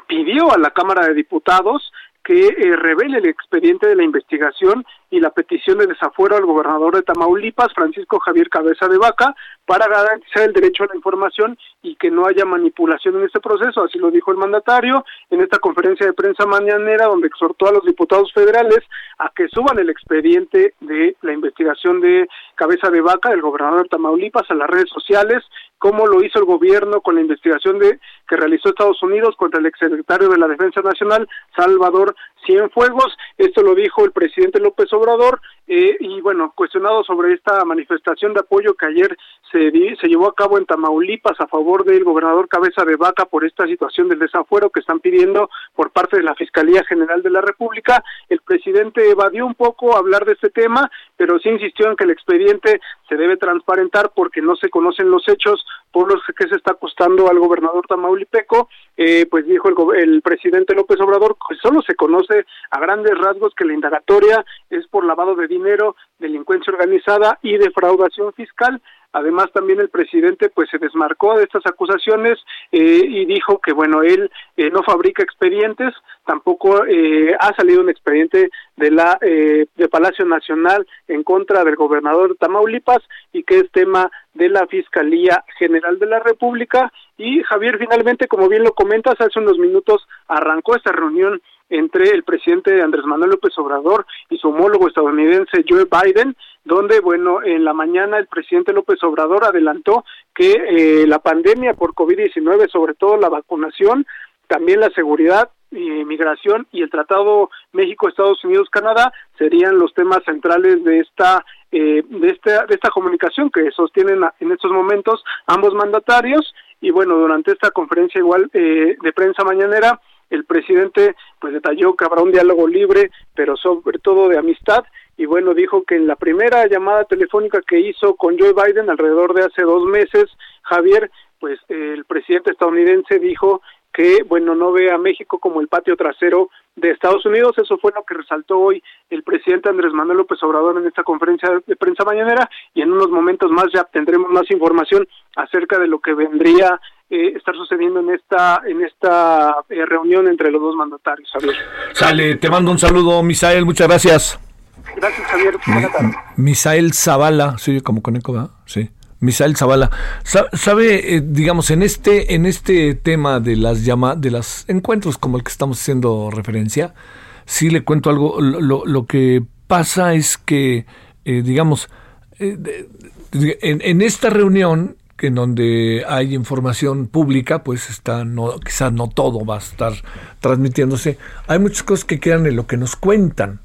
pidió a la Cámara de Diputados que eh, revele el expediente de la investigación y la petición de desafuero al gobernador de Tamaulipas, Francisco Javier Cabeza de Vaca, para garantizar el derecho a la información y que no haya manipulación en este proceso, así lo dijo el mandatario en esta conferencia de prensa mañanera donde exhortó a los diputados federales a que suban el expediente de la investigación de Cabeza de Vaca del gobernador de Tamaulipas a las redes sociales, como lo hizo el gobierno con la investigación de que realizó Estados Unidos contra el exsecretario de la Defensa Nacional, Salvador Cienfuegos. Esto lo dijo el presidente López Obrador eh, y bueno, cuestionado sobre esta manifestación de apoyo que ayer se, se llevó a cabo en Tamaulipas a favor del gobernador Cabeza de Vaca por esta situación del desafuero que están pidiendo por parte de la Fiscalía General de la República, el presidente evadió un poco hablar de este tema, pero sí insistió en que el expediente se debe transparentar porque no se conocen los hechos por que se está acostando al gobernador tamaulipeco, eh, pues dijo el, el presidente López Obrador, solo se conoce a grandes rasgos que la indagatoria es por lavado de dinero, delincuencia organizada y defraudación fiscal. Además, también el presidente pues se desmarcó de estas acusaciones eh, y dijo que bueno él eh, no fabrica expedientes, tampoco eh, ha salido un expediente de la de Palacio Nacional en contra del gobernador de Tamaulipas y que es tema de la Fiscalía General de la República. Y Javier, finalmente, como bien lo comentas, hace unos minutos arrancó esta reunión entre el presidente Andrés Manuel López Obrador y su homólogo estadounidense Joe Biden, donde, bueno, en la mañana el presidente López Obrador adelantó que eh, la pandemia por COVID-19, sobre todo la vacunación, también la seguridad y migración y el Tratado México Estados Unidos Canadá serían los temas centrales de esta eh, de esta de esta comunicación que sostienen en estos momentos ambos mandatarios. Y bueno durante esta conferencia igual eh, de prensa mañanera el presidente pues detalló que habrá un diálogo libre pero sobre todo de amistad y bueno dijo que en la primera llamada telefónica que hizo con Joe Biden alrededor de hace dos meses Javier pues el presidente estadounidense dijo que, bueno, no ve a México como el patio trasero de Estados Unidos. Eso fue lo que resaltó hoy el presidente Andrés Manuel López Obrador en esta conferencia de prensa mañanera y en unos momentos más ya tendremos más información acerca de lo que vendría eh, estar sucediendo en esta en esta eh, reunión entre los dos mandatarios. Javier. Sale, te mando un saludo, Misael, muchas gracias. Gracias, Javier. Buenas tardes. Misael Zavala, sí, como coneco, ¿verdad? Sí. Misael Zavala, sabe, eh, digamos, en este, en este tema de las llama, de los encuentros como el que estamos haciendo referencia, sí le cuento algo. Lo, lo que pasa es que, eh, digamos, eh, en, en, esta reunión en donde hay información pública, pues está, no, quizás no todo va a estar transmitiéndose. Hay muchas cosas que quedan en lo que nos cuentan.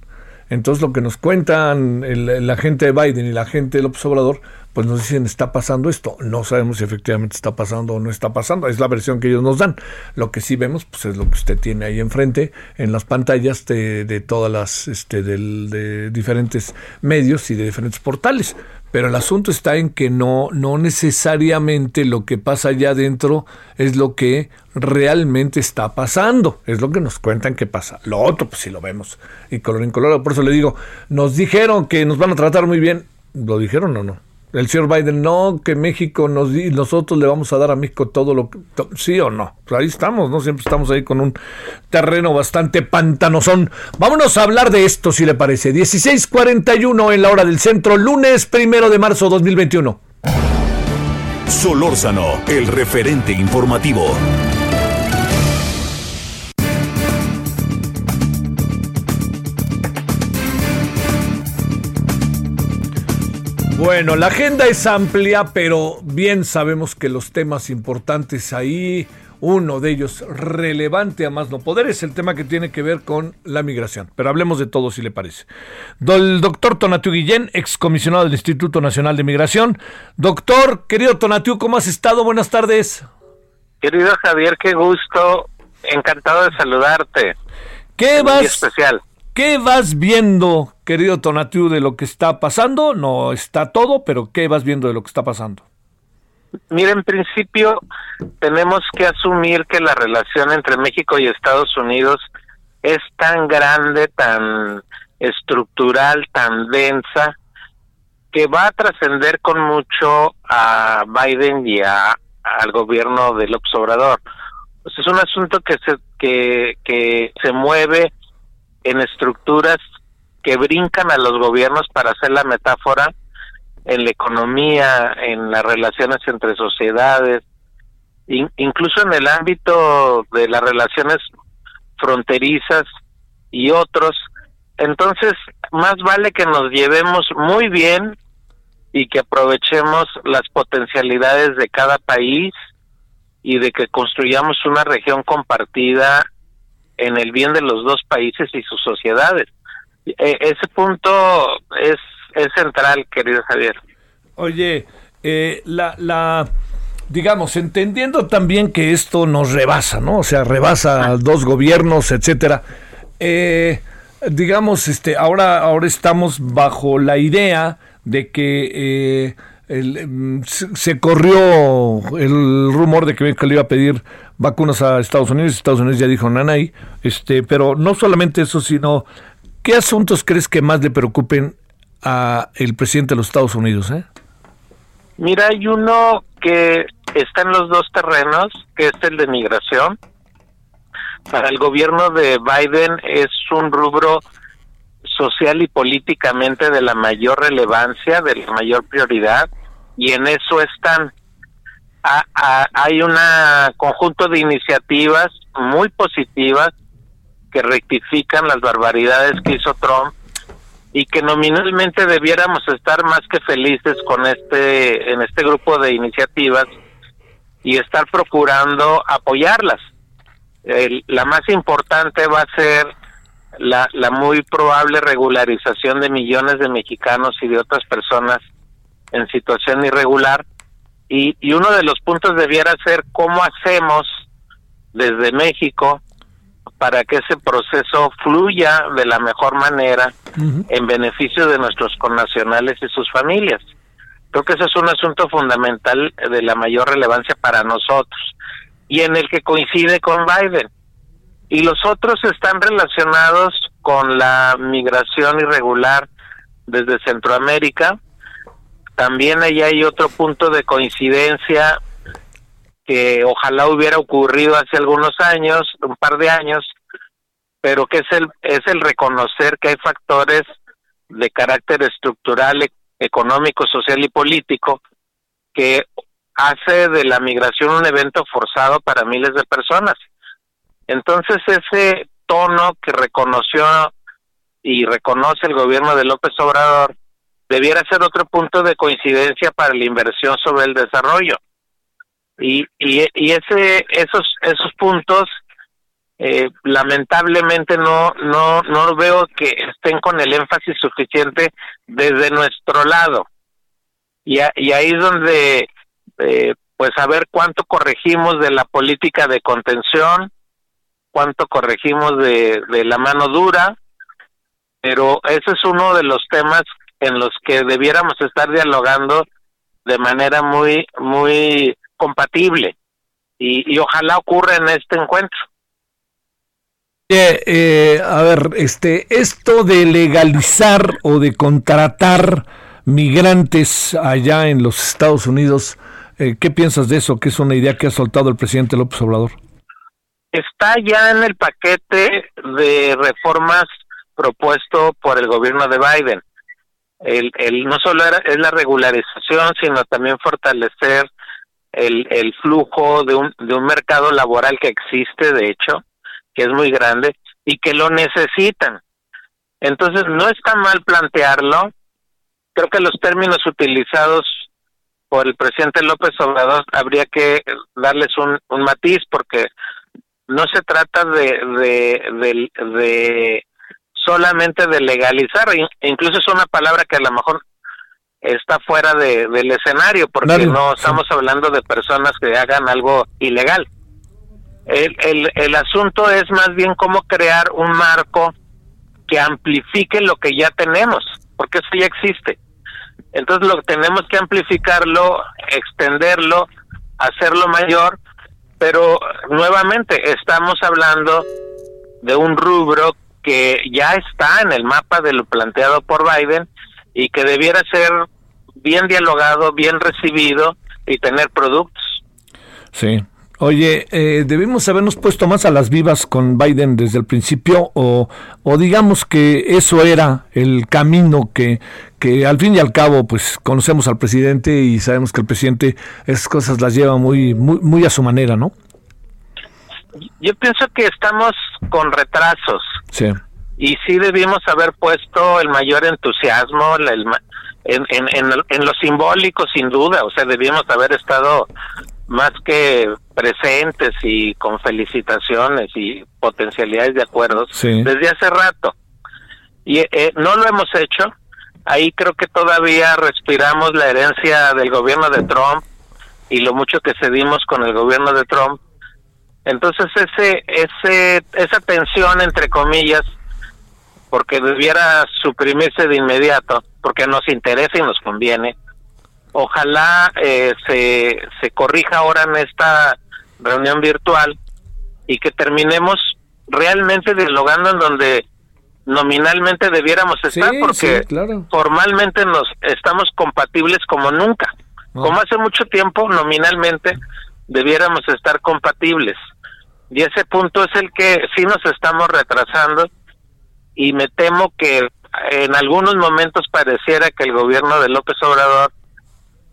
Entonces lo que nos cuentan la gente de Biden y la gente del Obrador, pues nos dicen está pasando esto. No sabemos si efectivamente está pasando o no está pasando. Es la versión que ellos nos dan. Lo que sí vemos, pues es lo que usted tiene ahí enfrente en las pantallas de, de todas las, este, de diferentes medios y de diferentes portales. Pero el asunto está en que no, no necesariamente lo que pasa allá adentro es lo que realmente está pasando. Es lo que nos cuentan que pasa. Lo otro, pues si lo vemos. Y color en color. Por eso le digo, nos dijeron que nos van a tratar muy bien. ¿Lo dijeron o no? El señor Biden, no, que México nos nosotros le vamos a dar a México todo lo que... sí o no. Pues ahí estamos, ¿no? Siempre estamos ahí con un terreno bastante pantanosón. Vámonos a hablar de esto, si le parece. 16.41 en la hora del centro, lunes primero de marzo 2021. Solórzano, el referente informativo. Bueno, la agenda es amplia, pero bien sabemos que los temas importantes ahí, uno de ellos relevante a más no poder, es el tema que tiene que ver con la migración. Pero hablemos de todo si le parece. El doctor Tonatiu Guillén, excomisionado del Instituto Nacional de Migración. Doctor, querido Tonatiu, ¿cómo has estado? Buenas tardes. Querido Javier, qué gusto. Encantado de saludarte. ¿Qué vas? especial. ¿Qué vas viendo, querido Tonatiu, de lo que está pasando? No está todo, pero ¿qué vas viendo de lo que está pasando? Mira, en principio tenemos que asumir que la relación entre México y Estados Unidos es tan grande, tan estructural, tan densa, que va a trascender con mucho a Biden y a, al gobierno del Obrador. Pues es un asunto que se, que, que se mueve en estructuras que brincan a los gobiernos para hacer la metáfora en la economía, en las relaciones entre sociedades, incluso en el ámbito de las relaciones fronterizas y otros. Entonces, más vale que nos llevemos muy bien y que aprovechemos las potencialidades de cada país y de que construyamos una región compartida en el bien de los dos países y sus sociedades. E, ese punto es, central, querido Javier. Oye, eh, la, la, digamos, entendiendo también que esto nos rebasa, ¿no? O sea, rebasa dos gobiernos, etcétera. Eh, digamos, este, ahora, ahora estamos bajo la idea de que eh, el, se, corrió el rumor de que México le iba a pedir vacunas a Estados Unidos. Estados Unidos ya dijo nanay. Este, pero no solamente eso, sino ¿qué asuntos crees que más le preocupen a el presidente de los Estados Unidos? Eh? Mira, hay uno que está en los dos terrenos, que es el de migración. Para el gobierno de Biden es un rubro social y políticamente de la mayor relevancia, de la mayor prioridad y en eso están. Hay un conjunto de iniciativas muy positivas que rectifican las barbaridades que hizo Trump y que nominalmente debiéramos estar más que felices con este en este grupo de iniciativas y estar procurando apoyarlas. la más importante va a ser la, la muy probable regularización de millones de mexicanos y de otras personas en situación irregular y, y uno de los puntos debiera ser cómo hacemos desde México para que ese proceso fluya de la mejor manera en beneficio de nuestros connacionales y sus familias. Creo que ese es un asunto fundamental de la mayor relevancia para nosotros y en el que coincide con Biden. Y los otros están relacionados con la migración irregular desde Centroamérica. También ahí hay otro punto de coincidencia que ojalá hubiera ocurrido hace algunos años, un par de años, pero que es el es el reconocer que hay factores de carácter estructural, e, económico, social y político que hace de la migración un evento forzado para miles de personas. Entonces ese tono que reconoció y reconoce el gobierno de López Obrador debiera ser otro punto de coincidencia para la inversión sobre el desarrollo. Y, y, y ese esos esos puntos eh, lamentablemente no no no veo que estén con el énfasis suficiente desde nuestro lado. Y, ahí es donde eh, pues a ver cuánto corregimos de la política de contención cuánto corregimos de, de la mano dura pero ese es uno de los temas en los que debiéramos estar dialogando de manera muy muy compatible y, ojalá ocurra en este encuentro. Eh, a ver, este, esto de legalizar o de contratar migrantes allá en los Estados Unidos, eh, ¿qué piensas de eso? Que es una idea que ha soltado el presidente López Obrador. Está ya en el paquete de reformas propuesto por el gobierno de Biden. El, el, no solo es la regularización, sino también fortalecer el, el flujo de un, de un mercado laboral que existe, de hecho, que es muy grande y que lo necesitan. Entonces, no está mal plantearlo. Creo que los términos utilizados por el presidente López Obrador habría que darles un, un matiz porque no se trata de, de, de, de solamente de legalizar, incluso es una palabra que a lo mejor está fuera de, del escenario porque no estamos hablando de personas que hagan algo ilegal. El, el, el asunto es más bien cómo crear un marco que amplifique lo que ya tenemos, porque eso ya existe. Entonces lo tenemos que amplificarlo, extenderlo, hacerlo mayor, pero nuevamente estamos hablando de un rubro que ya está en el mapa de lo planteado por Biden y que debiera ser bien dialogado, bien recibido y tener productos. Sí. Oye, eh, ¿debimos habernos puesto más a las vivas con Biden desde el principio o, o digamos que eso era el camino que, que al fin y al cabo pues conocemos al presidente y sabemos que el presidente esas cosas las lleva muy, muy, muy a su manera, ¿no? Yo pienso que estamos con retrasos. Sí y sí debimos haber puesto el mayor entusiasmo en, en, en, lo simbólico, sin duda, o sea, debíamos haber estado más que presentes y con felicitaciones y potencialidades de acuerdos desde hace rato. Y eh, no lo hemos hecho. Ahí creo que todavía respiramos la herencia del gobierno de Trump y lo mucho que cedimos con el gobierno de Trump. Entonces ese ese esa tensión entre comillas porque debiera suprimirse de inmediato, porque nos interesa y nos conviene. Ojalá eh, se, se corrija ahora en esta reunión virtual y que terminemos realmente dialogando en donde nominalmente debiéramos estar porque formalmente nos estamos compatibles como nunca. Ah. Como hace mucho tiempo nominalmente debiéramos estar compatibles. Y ese punto es el que sí nos estamos retrasando y me temo que en algunos momentos pareciera que el gobierno de López Obrador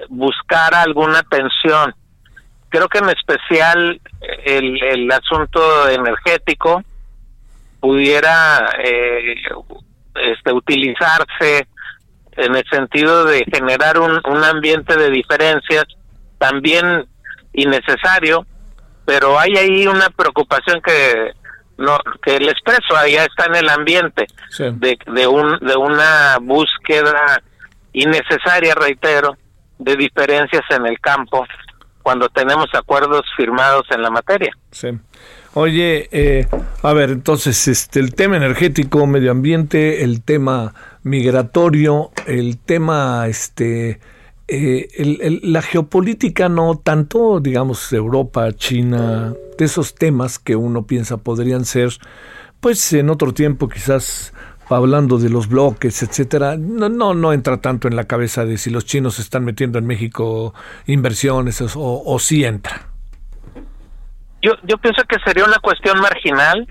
buscara alguna tensión. Creo que en especial el, el asunto energético pudiera eh, este, utilizarse en el sentido de generar un, un ambiente de diferencias también innecesario, pero hay ahí una preocupación que no que el expreso allá está en el ambiente de, de un de una búsqueda innecesaria reitero de diferencias en el campo cuando tenemos acuerdos firmados en la materia. Sí. Oye eh, a ver entonces este el tema energético medio ambiente el tema migratorio el tema este eh, la geopolítica no tanto, digamos, Europa, China, de esos temas que uno piensa podrían ser, pues en otro tiempo quizás hablando de los bloques, etcétera, no, no, no entra tanto en la cabeza de si los chinos están metiendo en México inversiones o, o si entra. Yo, yo pienso que sería una cuestión marginal.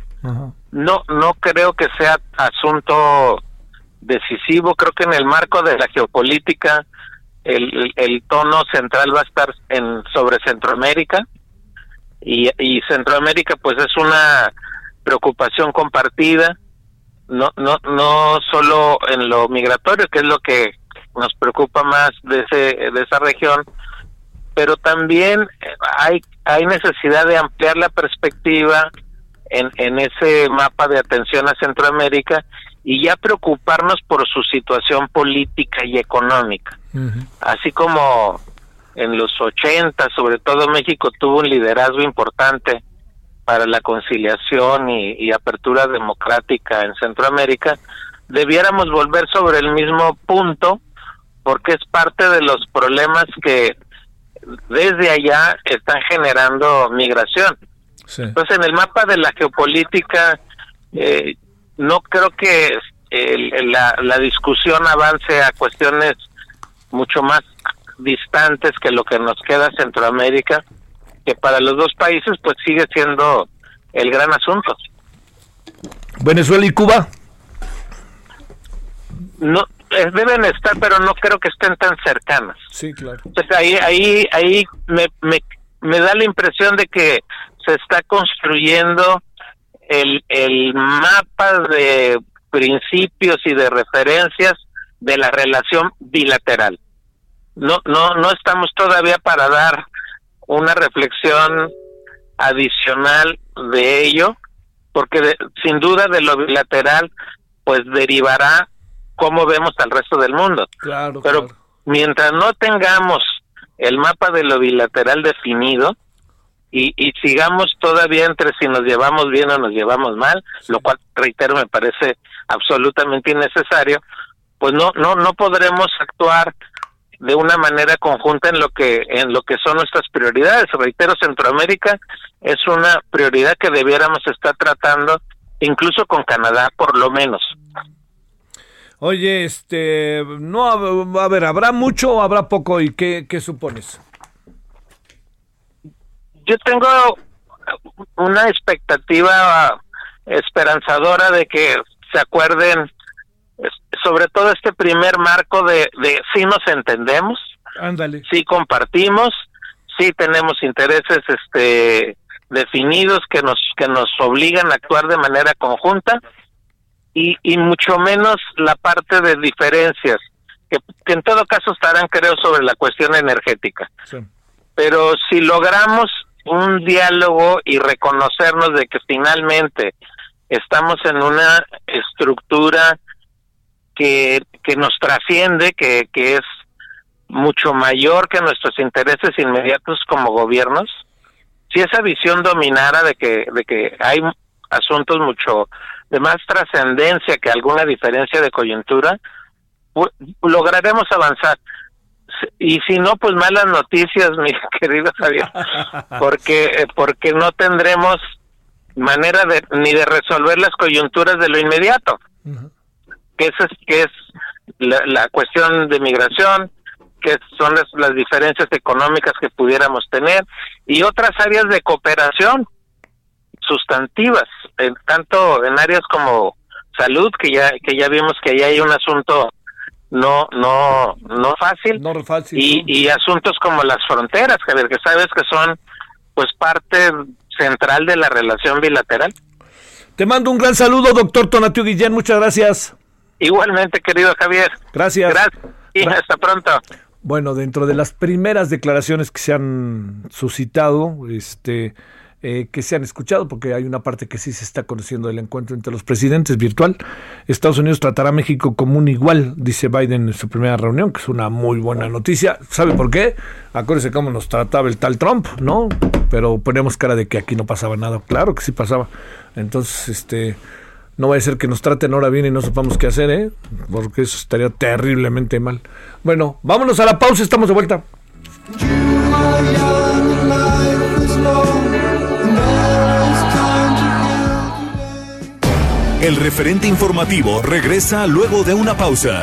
No, no creo que sea asunto decisivo. Creo que en el marco de la geopolítica el, tono central va a estar en sobre Centroamérica y, y Centroamérica pues es una preocupación compartida no no no solo en lo migratorio que es lo que nos preocupa más de ese de esa región pero también hay hay necesidad de ampliar la perspectiva en, en ese mapa de atención a Centroamérica y ya preocuparnos por su situación política y económica. Así como en los 80, sobre todo México tuvo un liderazgo importante para la conciliación y, apertura democrática en Centroamérica, debiéramos volver sobre el mismo punto porque es parte de los problemas que desde allá están generando migración. Entonces, en el mapa de la geopolítica, eh, no creo que la, la discusión avance a cuestiones mucho más distantes que lo que nos queda Centroamérica, que para los dos países pues sigue siendo el gran asunto. Venezuela y Cuba. No eh, deben estar, pero no creo que estén tan cercanas. Sí, claro. Entonces ahí ahí ahí me, me, me da la impresión de que se está construyendo el, el mapa de principios y de referencias de la relación bilateral. No, no, no estamos todavía para dar una reflexión adicional de ello, porque sin duda de lo bilateral, pues derivará cómo vemos al resto del mundo. Claro, Pero mientras no tengamos el mapa de lo bilateral definido, y, y sigamos todavía entre si nos llevamos bien o nos llevamos mal, lo cual, reitero, me parece absolutamente innecesario, pues no, no, no podremos actuar de una manera conjunta en lo que en lo que son nuestras prioridades. Reitero, Centroamérica es una prioridad que debiéramos estar tratando incluso con Canadá por lo menos. Oye, este, no, a ver, ¿habrá mucho o habrá poco y qué, qué supones? yo tengo una expectativa esperanzadora de que se acuerden sobre todo este primer marco de, de si nos entendemos, Ándale. si compartimos, si tenemos intereses este definidos que nos que nos obligan a actuar de manera conjunta y, y mucho menos la parte de diferencias que, que en todo caso estarán creo sobre la cuestión energética. Sí. Pero si logramos un diálogo y reconocernos de que finalmente estamos en una estructura que, que nos trasciende, que, que es mucho mayor que nuestros intereses inmediatos como gobiernos, si esa visión dominara de que, de que hay asuntos mucho de más trascendencia que alguna diferencia de coyuntura, lograremos avanzar. Y si no pues malas noticias mi querido Javier porque eh, porque no tendremos manera de ni de resolver las coyunturas de lo inmediato que es que es la, cuestión de migración que son las, las diferencias económicas que pudiéramos tener y otras áreas de cooperación sustantivas tanto en áreas como salud que ya que ya vimos que ahí hay un asunto no no no fácil, no fácil y, y asuntos como las fronteras Javier que sabes que son pues parte central de la relación bilateral Te mando un gran saludo, doctor Tonatio Guillén, muchas gracias. Igualmente, querido Javier. Gracias. Gracias y hasta pronto. Bueno, dentro de las primeras declaraciones que se han suscitado, este, eh, que se han escuchado, porque hay una parte que sí se está conociendo del encuentro entre los presidentes virtual. Estados Unidos tratará a México como un igual, dice Biden en su primera reunión, que es una muy buena noticia. ¿Sabe por qué? Acuérdese cómo nos trataba el tal Trump, ¿no? Pero ponemos cara de que aquí no pasaba nada. Claro que sí pasaba. Entonces, este, no va a ser que nos traten ahora bien y no sepamos qué hacer, ¿eh? Porque eso estaría terriblemente mal. Bueno, vámonos a la pausa, estamos de vuelta. El referente informativo regresa luego de una pausa.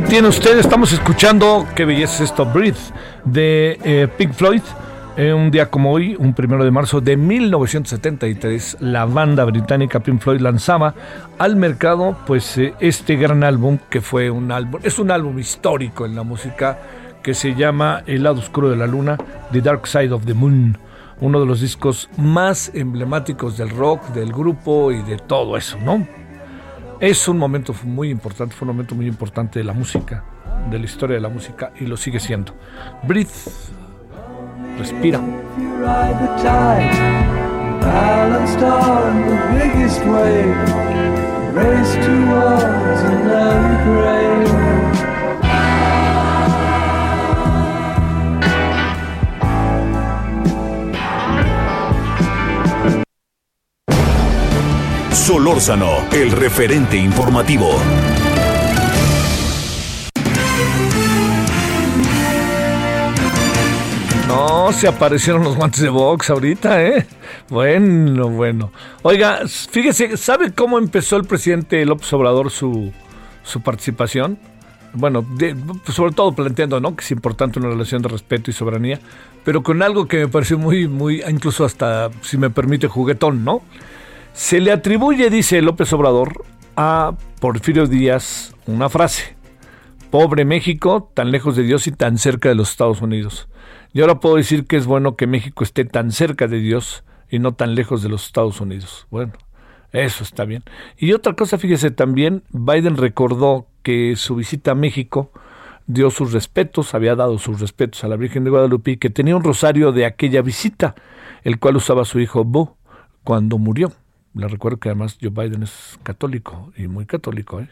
Ahí tiene usted, estamos escuchando, qué belleza es esto, Breathe, de eh, Pink Floyd. Eh, un día como hoy, un primero de marzo de 1973, la banda británica Pink Floyd lanzaba al mercado pues eh, este gran álbum que fue un álbum, es un álbum histórico en la música que se llama El lado oscuro de la luna, The Dark Side of the Moon, uno de los discos más emblemáticos del rock, del grupo y de todo eso, ¿no? Es un momento muy importante, fue un momento muy importante de la música, de la historia de la música y lo sigue siendo. Breathe, respira. Solórzano, el referente informativo. No, se aparecieron los guantes de box ahorita, ¿eh? Bueno, bueno. Oiga, fíjese, ¿sabe cómo empezó el presidente López Obrador su, su participación? Bueno, sobre todo planteando, ¿no? Que es importante una relación de respeto y soberanía, pero con algo que me pareció muy, muy, incluso hasta, si me permite, juguetón, ¿no? Se le atribuye, dice López Obrador, a Porfirio Díaz una frase. Pobre México, tan lejos de Dios y tan cerca de los Estados Unidos. Y ahora puedo decir que es bueno que México esté tan cerca de Dios y no tan lejos de los Estados Unidos. Bueno, eso está bien. Y otra cosa, fíjese también, Biden recordó que su visita a México dio sus respetos, había dado sus respetos a la Virgen de Guadalupe que tenía un rosario de aquella visita, el cual usaba su hijo Bo cuando murió. Le recuerdo que además Joe Biden es católico y muy católico. ¿eh?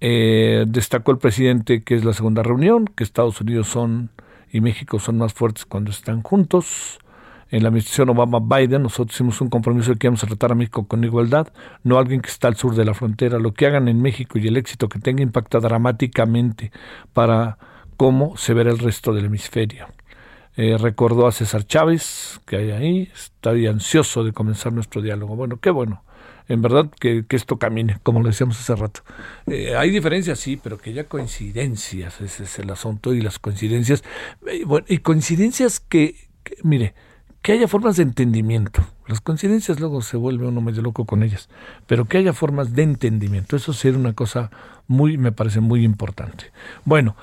Eh, destacó el presidente que es la segunda reunión, que Estados Unidos son y México son más fuertes cuando están juntos. En la administración Obama-Biden nosotros hicimos un compromiso de que íbamos a tratar a México con igualdad, no alguien que está al sur de la frontera. Lo que hagan en México y el éxito que tenga impacta dramáticamente para cómo se verá el resto del hemisferio. Eh, recordó a César Chávez, que hay ahí, está ansioso de comenzar nuestro diálogo. Bueno, qué bueno, en verdad que, esto camine, como lo decíamos hace rato. Eh, hay diferencias, sí, pero que haya coincidencias, ese es el asunto, y las coincidencias, eh, bueno, y coincidencias que, mire, que haya formas de entendimiento. Las coincidencias luego se vuelve uno medio loco con ellas, pero que haya formas de entendimiento. Eso sería una cosa muy, me parece muy importante. Bueno,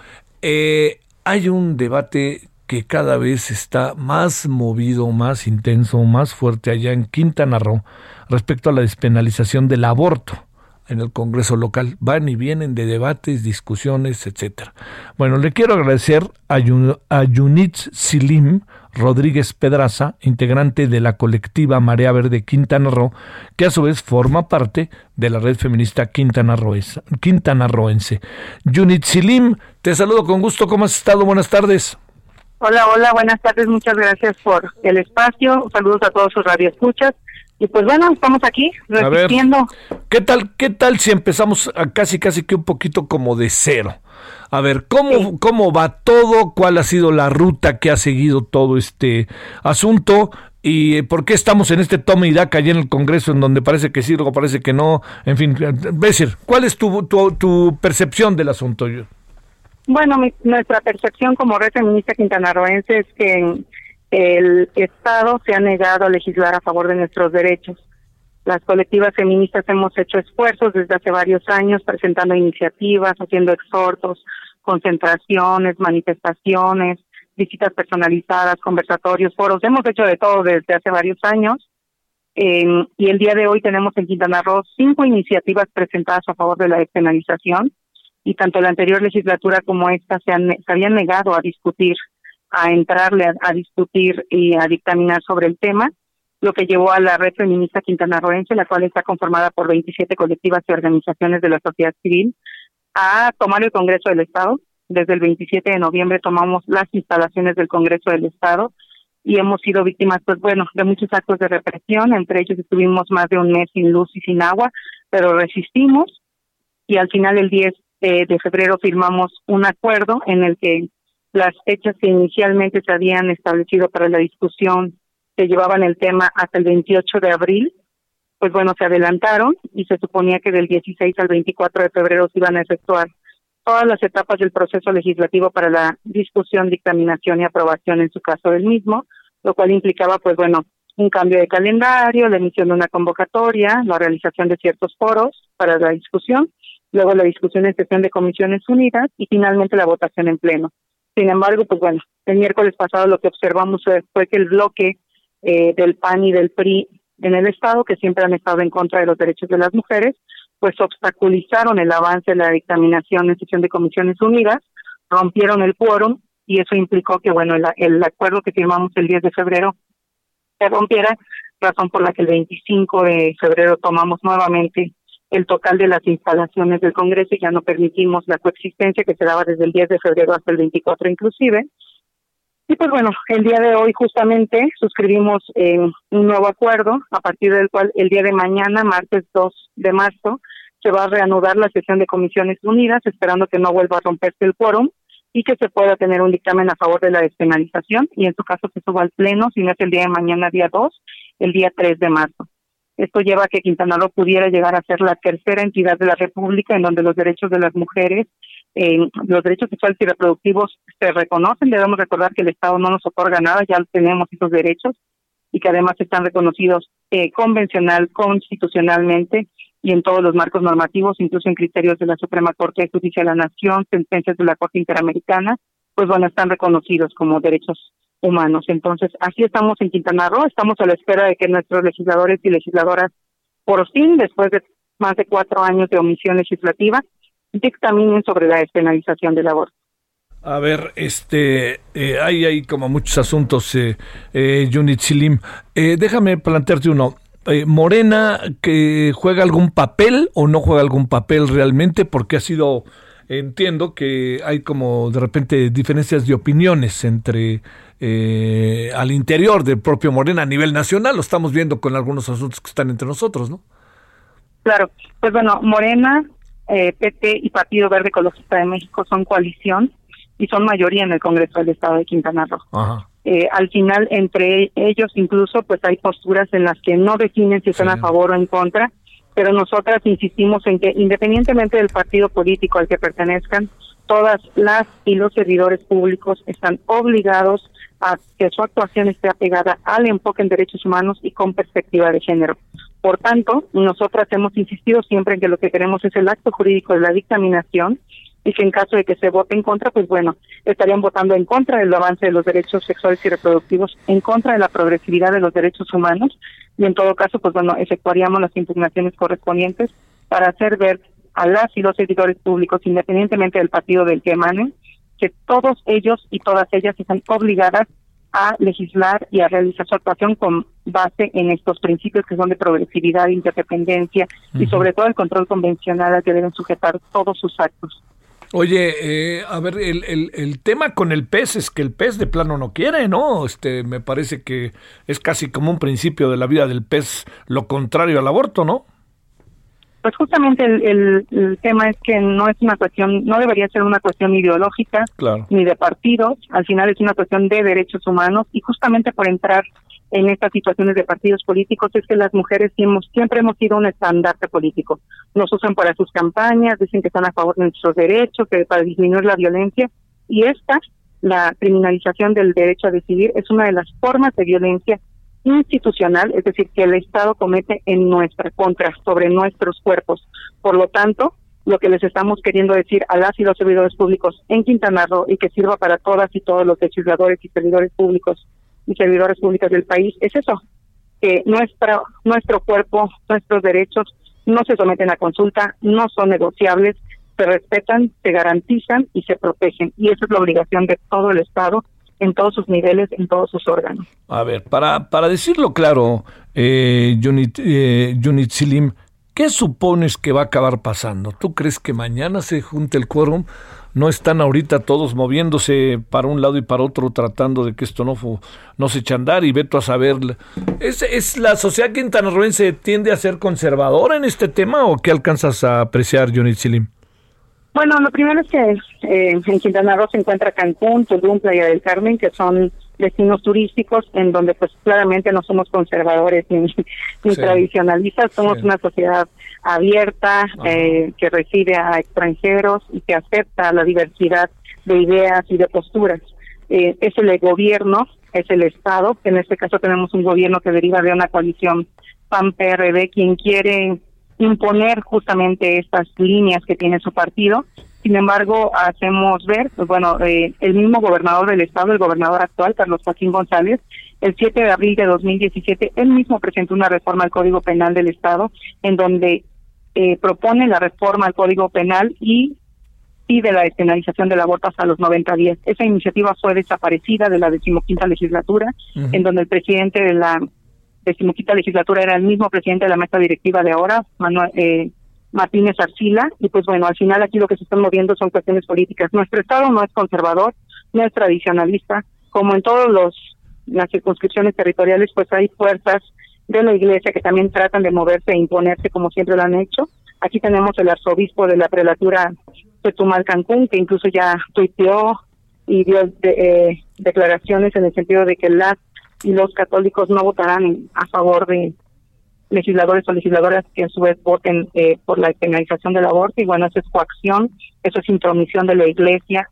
hay un debate que cada vez está más movido, más intenso, más fuerte allá en Quintana Roo respecto a la despenalización del aborto en el Congreso local. Van y vienen de debates, discusiones, etcétera. Bueno, le quiero agradecer a, Yunitz Silim Rodríguez Pedraza, integrante de la colectiva Marea Verde Quintana Roo, que a su vez forma parte de la red feminista Quintana, Roense. Yunitz Silim, te saludo con gusto. ¿Cómo has estado? Buenas tardes. Hola, hola, buenas tardes, muchas gracias por el espacio, saludos a todos sus radioescuchas. Y pues bueno, estamos aquí resistiendo. ¿Qué tal, qué tal si empezamos a casi casi que un poquito como de cero? A ver, ¿cómo, ¿cómo va todo? ¿Cuál ha sido la ruta que ha seguido todo este asunto? ¿Y por qué estamos en este toma y daca allí en el Congreso en donde parece que sí, luego parece que no? En fin, decir, ¿cuál es tu, tu, tu percepción del asunto? Bueno, nuestra percepción como red feminista quintanarroense es que el Estado se ha negado a legislar a favor de nuestros derechos. Las colectivas feministas hemos hecho esfuerzos desde hace varios años presentando iniciativas, haciendo exhortos, concentraciones, manifestaciones, visitas personalizadas, conversatorios, foros. Hemos hecho de todo desde hace varios años. y el día de hoy tenemos en Quintana Roo cinco iniciativas presentadas a favor de la despenalización y tanto la anterior legislatura como esta se, han, se habían negado a discutir, a entrarle a, discutir y a dictaminar sobre el tema, lo que llevó a la red feminista quintanarroense, la cual está conformada por 27 colectivas y organizaciones de la sociedad civil, a tomar el Congreso del Estado. Desde el 27 de noviembre tomamos las instalaciones del Congreso del Estado y hemos sido víctimas, pues bueno, de muchos actos de represión, entre ellos estuvimos más de un mes sin luz y sin agua, pero resistimos y al final el 10 eh, de febrero firmamos un acuerdo en el que las fechas que inicialmente se habían establecido para la discusión se llevaban el tema hasta el 28 de abril, pues bueno, se adelantaron y se suponía que del 16 al 24 de febrero se iban a efectuar todas las etapas del proceso legislativo para la discusión, dictaminación y aprobación en su caso del mismo, lo cual implicaba, pues bueno, un cambio de calendario, la emisión de una convocatoria, la realización de ciertos foros para la discusión luego la discusión en sesión de comisiones unidas y finalmente la votación en pleno. Sin embargo, pues bueno, el miércoles pasado lo que observamos fue que el bloque eh, del PAN y del PRI en el Estado, que siempre han estado en contra de los derechos de las mujeres, pues obstaculizaron el avance de la dictaminación en sesión de comisiones unidas, rompieron el quórum y eso implicó que, bueno, el, el acuerdo que firmamos el 10 de febrero se rompiera, razón por la que el 25 de febrero tomamos nuevamente el total de las instalaciones del Congreso y ya no permitimos la coexistencia que se daba desde el 10 de febrero hasta el 24 inclusive. Y pues bueno, el día de hoy justamente suscribimos eh, un nuevo acuerdo a partir del cual el día de mañana, martes 2 de marzo, se va a reanudar la sesión de comisiones unidas, esperando que no vuelva a romperse el quórum y que se pueda tener un dictamen a favor de la despenalización y en su caso se suba al pleno, si no es el día de mañana, día 2, el día 3 de marzo. Esto lleva a que Quintana Roo pudiera llegar a ser la tercera entidad de la República en donde los derechos de las mujeres, eh, los derechos sexuales y reproductivos se reconocen. Debemos recordar que el Estado no nos otorga nada, ya tenemos esos derechos y que además están reconocidos eh, convencional, constitucionalmente y en todos los marcos normativos, incluso en criterios de la Suprema Corte de Justicia de la Nación, sentencias de la Corte Interamericana, pues bueno, están reconocidos como derechos humanos. Entonces, así estamos en Quintana Roo, estamos a la espera de que nuestros legisladores y legisladoras, por fin, después de más de cuatro años de omisión legislativa, dictaminen sobre la despenalización del aborto. A ver, este, eh, hay, hay como muchos asuntos, eh, eh, Silim. Eh, déjame plantearte uno. Eh, Morena, que juega algún papel o no juega algún papel realmente, porque ha sido, entiendo que hay como de repente diferencias de opiniones entre al interior del propio Morena a nivel nacional. Lo estamos viendo con algunos asuntos que están entre nosotros, ¿no? Claro, pues bueno, Morena, PT y Partido Verde Ecologista de México son coalición y son mayoría en el Congreso del Estado de Quintana Roo. Eh, al final, entre ellos incluso, pues hay posturas en las que no definen si están a favor o en contra, pero nosotras insistimos en que independientemente del partido político al que pertenezcan, todas las y los servidores públicos están obligados a que su actuación esté apegada al enfoque en derechos humanos y con perspectiva de género. Por tanto, nosotras hemos insistido siempre en que lo que queremos es el acto jurídico de la dictaminación y que en caso de que se vote en contra, pues bueno, estarían votando en contra del avance de los derechos sexuales y reproductivos, en contra de la progresividad de los derechos humanos y en todo caso, pues bueno, efectuaríamos las impugnaciones correspondientes para hacer ver a las y los servidores públicos, independientemente del partido del que emanen, que todos ellos y todas ellas están obligadas a legislar y a realizar su actuación con base en estos principios que son de progresividad, interdependencia y sobre todo el control convencional al que deben sujetar todos sus actos. Oye, eh, a ver, el, el, el, tema con el pez es que el pez de plano no quiere, ¿no? Este, me parece que es casi como un principio de la vida del pez, lo contrario al aborto, ¿no? Pues justamente el, el, tema es que no es una cuestión, no debería ser una cuestión ideológica ni de partidos, al final es una cuestión de derechos humanos y justamente por entrar en estas situaciones de partidos políticos es que las mujeres siempre hemos sido un estandarte político. Nos usan para sus campañas, dicen que están a favor de nuestros derechos, que para disminuir la violencia. Y esta, la criminalización del derecho a decidir, es una de las formas de violencia institucional, es decir, que el Estado comete en nuestra contra, sobre nuestros cuerpos. Por lo tanto, lo que les estamos queriendo decir a las y los servidores públicos en Quintana Roo y que sirva para todas y todos los legisladores y servidores públicos y servidores públicos del país es eso, que nuestra, nuestro cuerpo, nuestros derechos no se someten a consulta, no son negociables, se respetan, se garantizan y se protegen. Y esa es la obligación de todo el Estado en todos sus niveles, en todos sus órganos. A ver, para, para decirlo claro, eh, Junit, eh, Silim, ¿qué supones que va a acabar pasando? ¿Tú crees que mañana se junte el quórum? no están ahorita todos moviéndose para un lado y para otro tratando de que esto no, no se eche a andar y veto a saber. ¿Es, ¿Es la sociedad quintanarroense tiende a ser conservadora en este tema o qué alcanzas a apreciar, Johnny Silim? Bueno, lo primero es que eh, en Quintana Roo se encuentra Cancún, Tulum, Playa del Carmen, que son destinos turísticos en donde pues claramente no somos conservadores ni, tradicionalistas, somos una sociedad abierta eh, que recibe a extranjeros y que acepta la diversidad de ideas y de posturas. Eh, es el gobierno, es el Estado, en este caso tenemos un gobierno que deriva de una coalición PAN-PRD, quien quiere imponer justamente estas líneas que tiene su partido sin embargo, hacemos ver, pues bueno, eh, el mismo gobernador del estado, el gobernador actual, Carlos Joaquín González, el 7 de abril de 2017, él mismo presentó una reforma al Código Penal del Estado, en donde eh, propone la reforma al Código Penal y pide la despenalización del aborto hasta los 90 días. Esa iniciativa fue desaparecida de la decimoquinta legislatura, en donde el presidente de la decimoquinta legislatura era el mismo presidente de la mesa directiva de ahora, Manuel, eh, Martínez Arcila, y pues bueno, al final aquí lo que se están moviendo son cuestiones políticas. Nuestro Estado no es conservador, no es tradicionalista, como en todos los las circunscripciones territoriales, pues hay fuerzas de la iglesia que también tratan de moverse e imponerse como siempre lo han hecho. Aquí tenemos el arzobispo de la prelatura Chetumal Cancún, que incluso ya tuiteó y dio eh, declaraciones en el sentido de que las y los católicos no votarán a favor de legisladores o legisladoras que a su vez voten eh, por la penalización del aborto y bueno, eso es coacción, eso es intromisión de la iglesia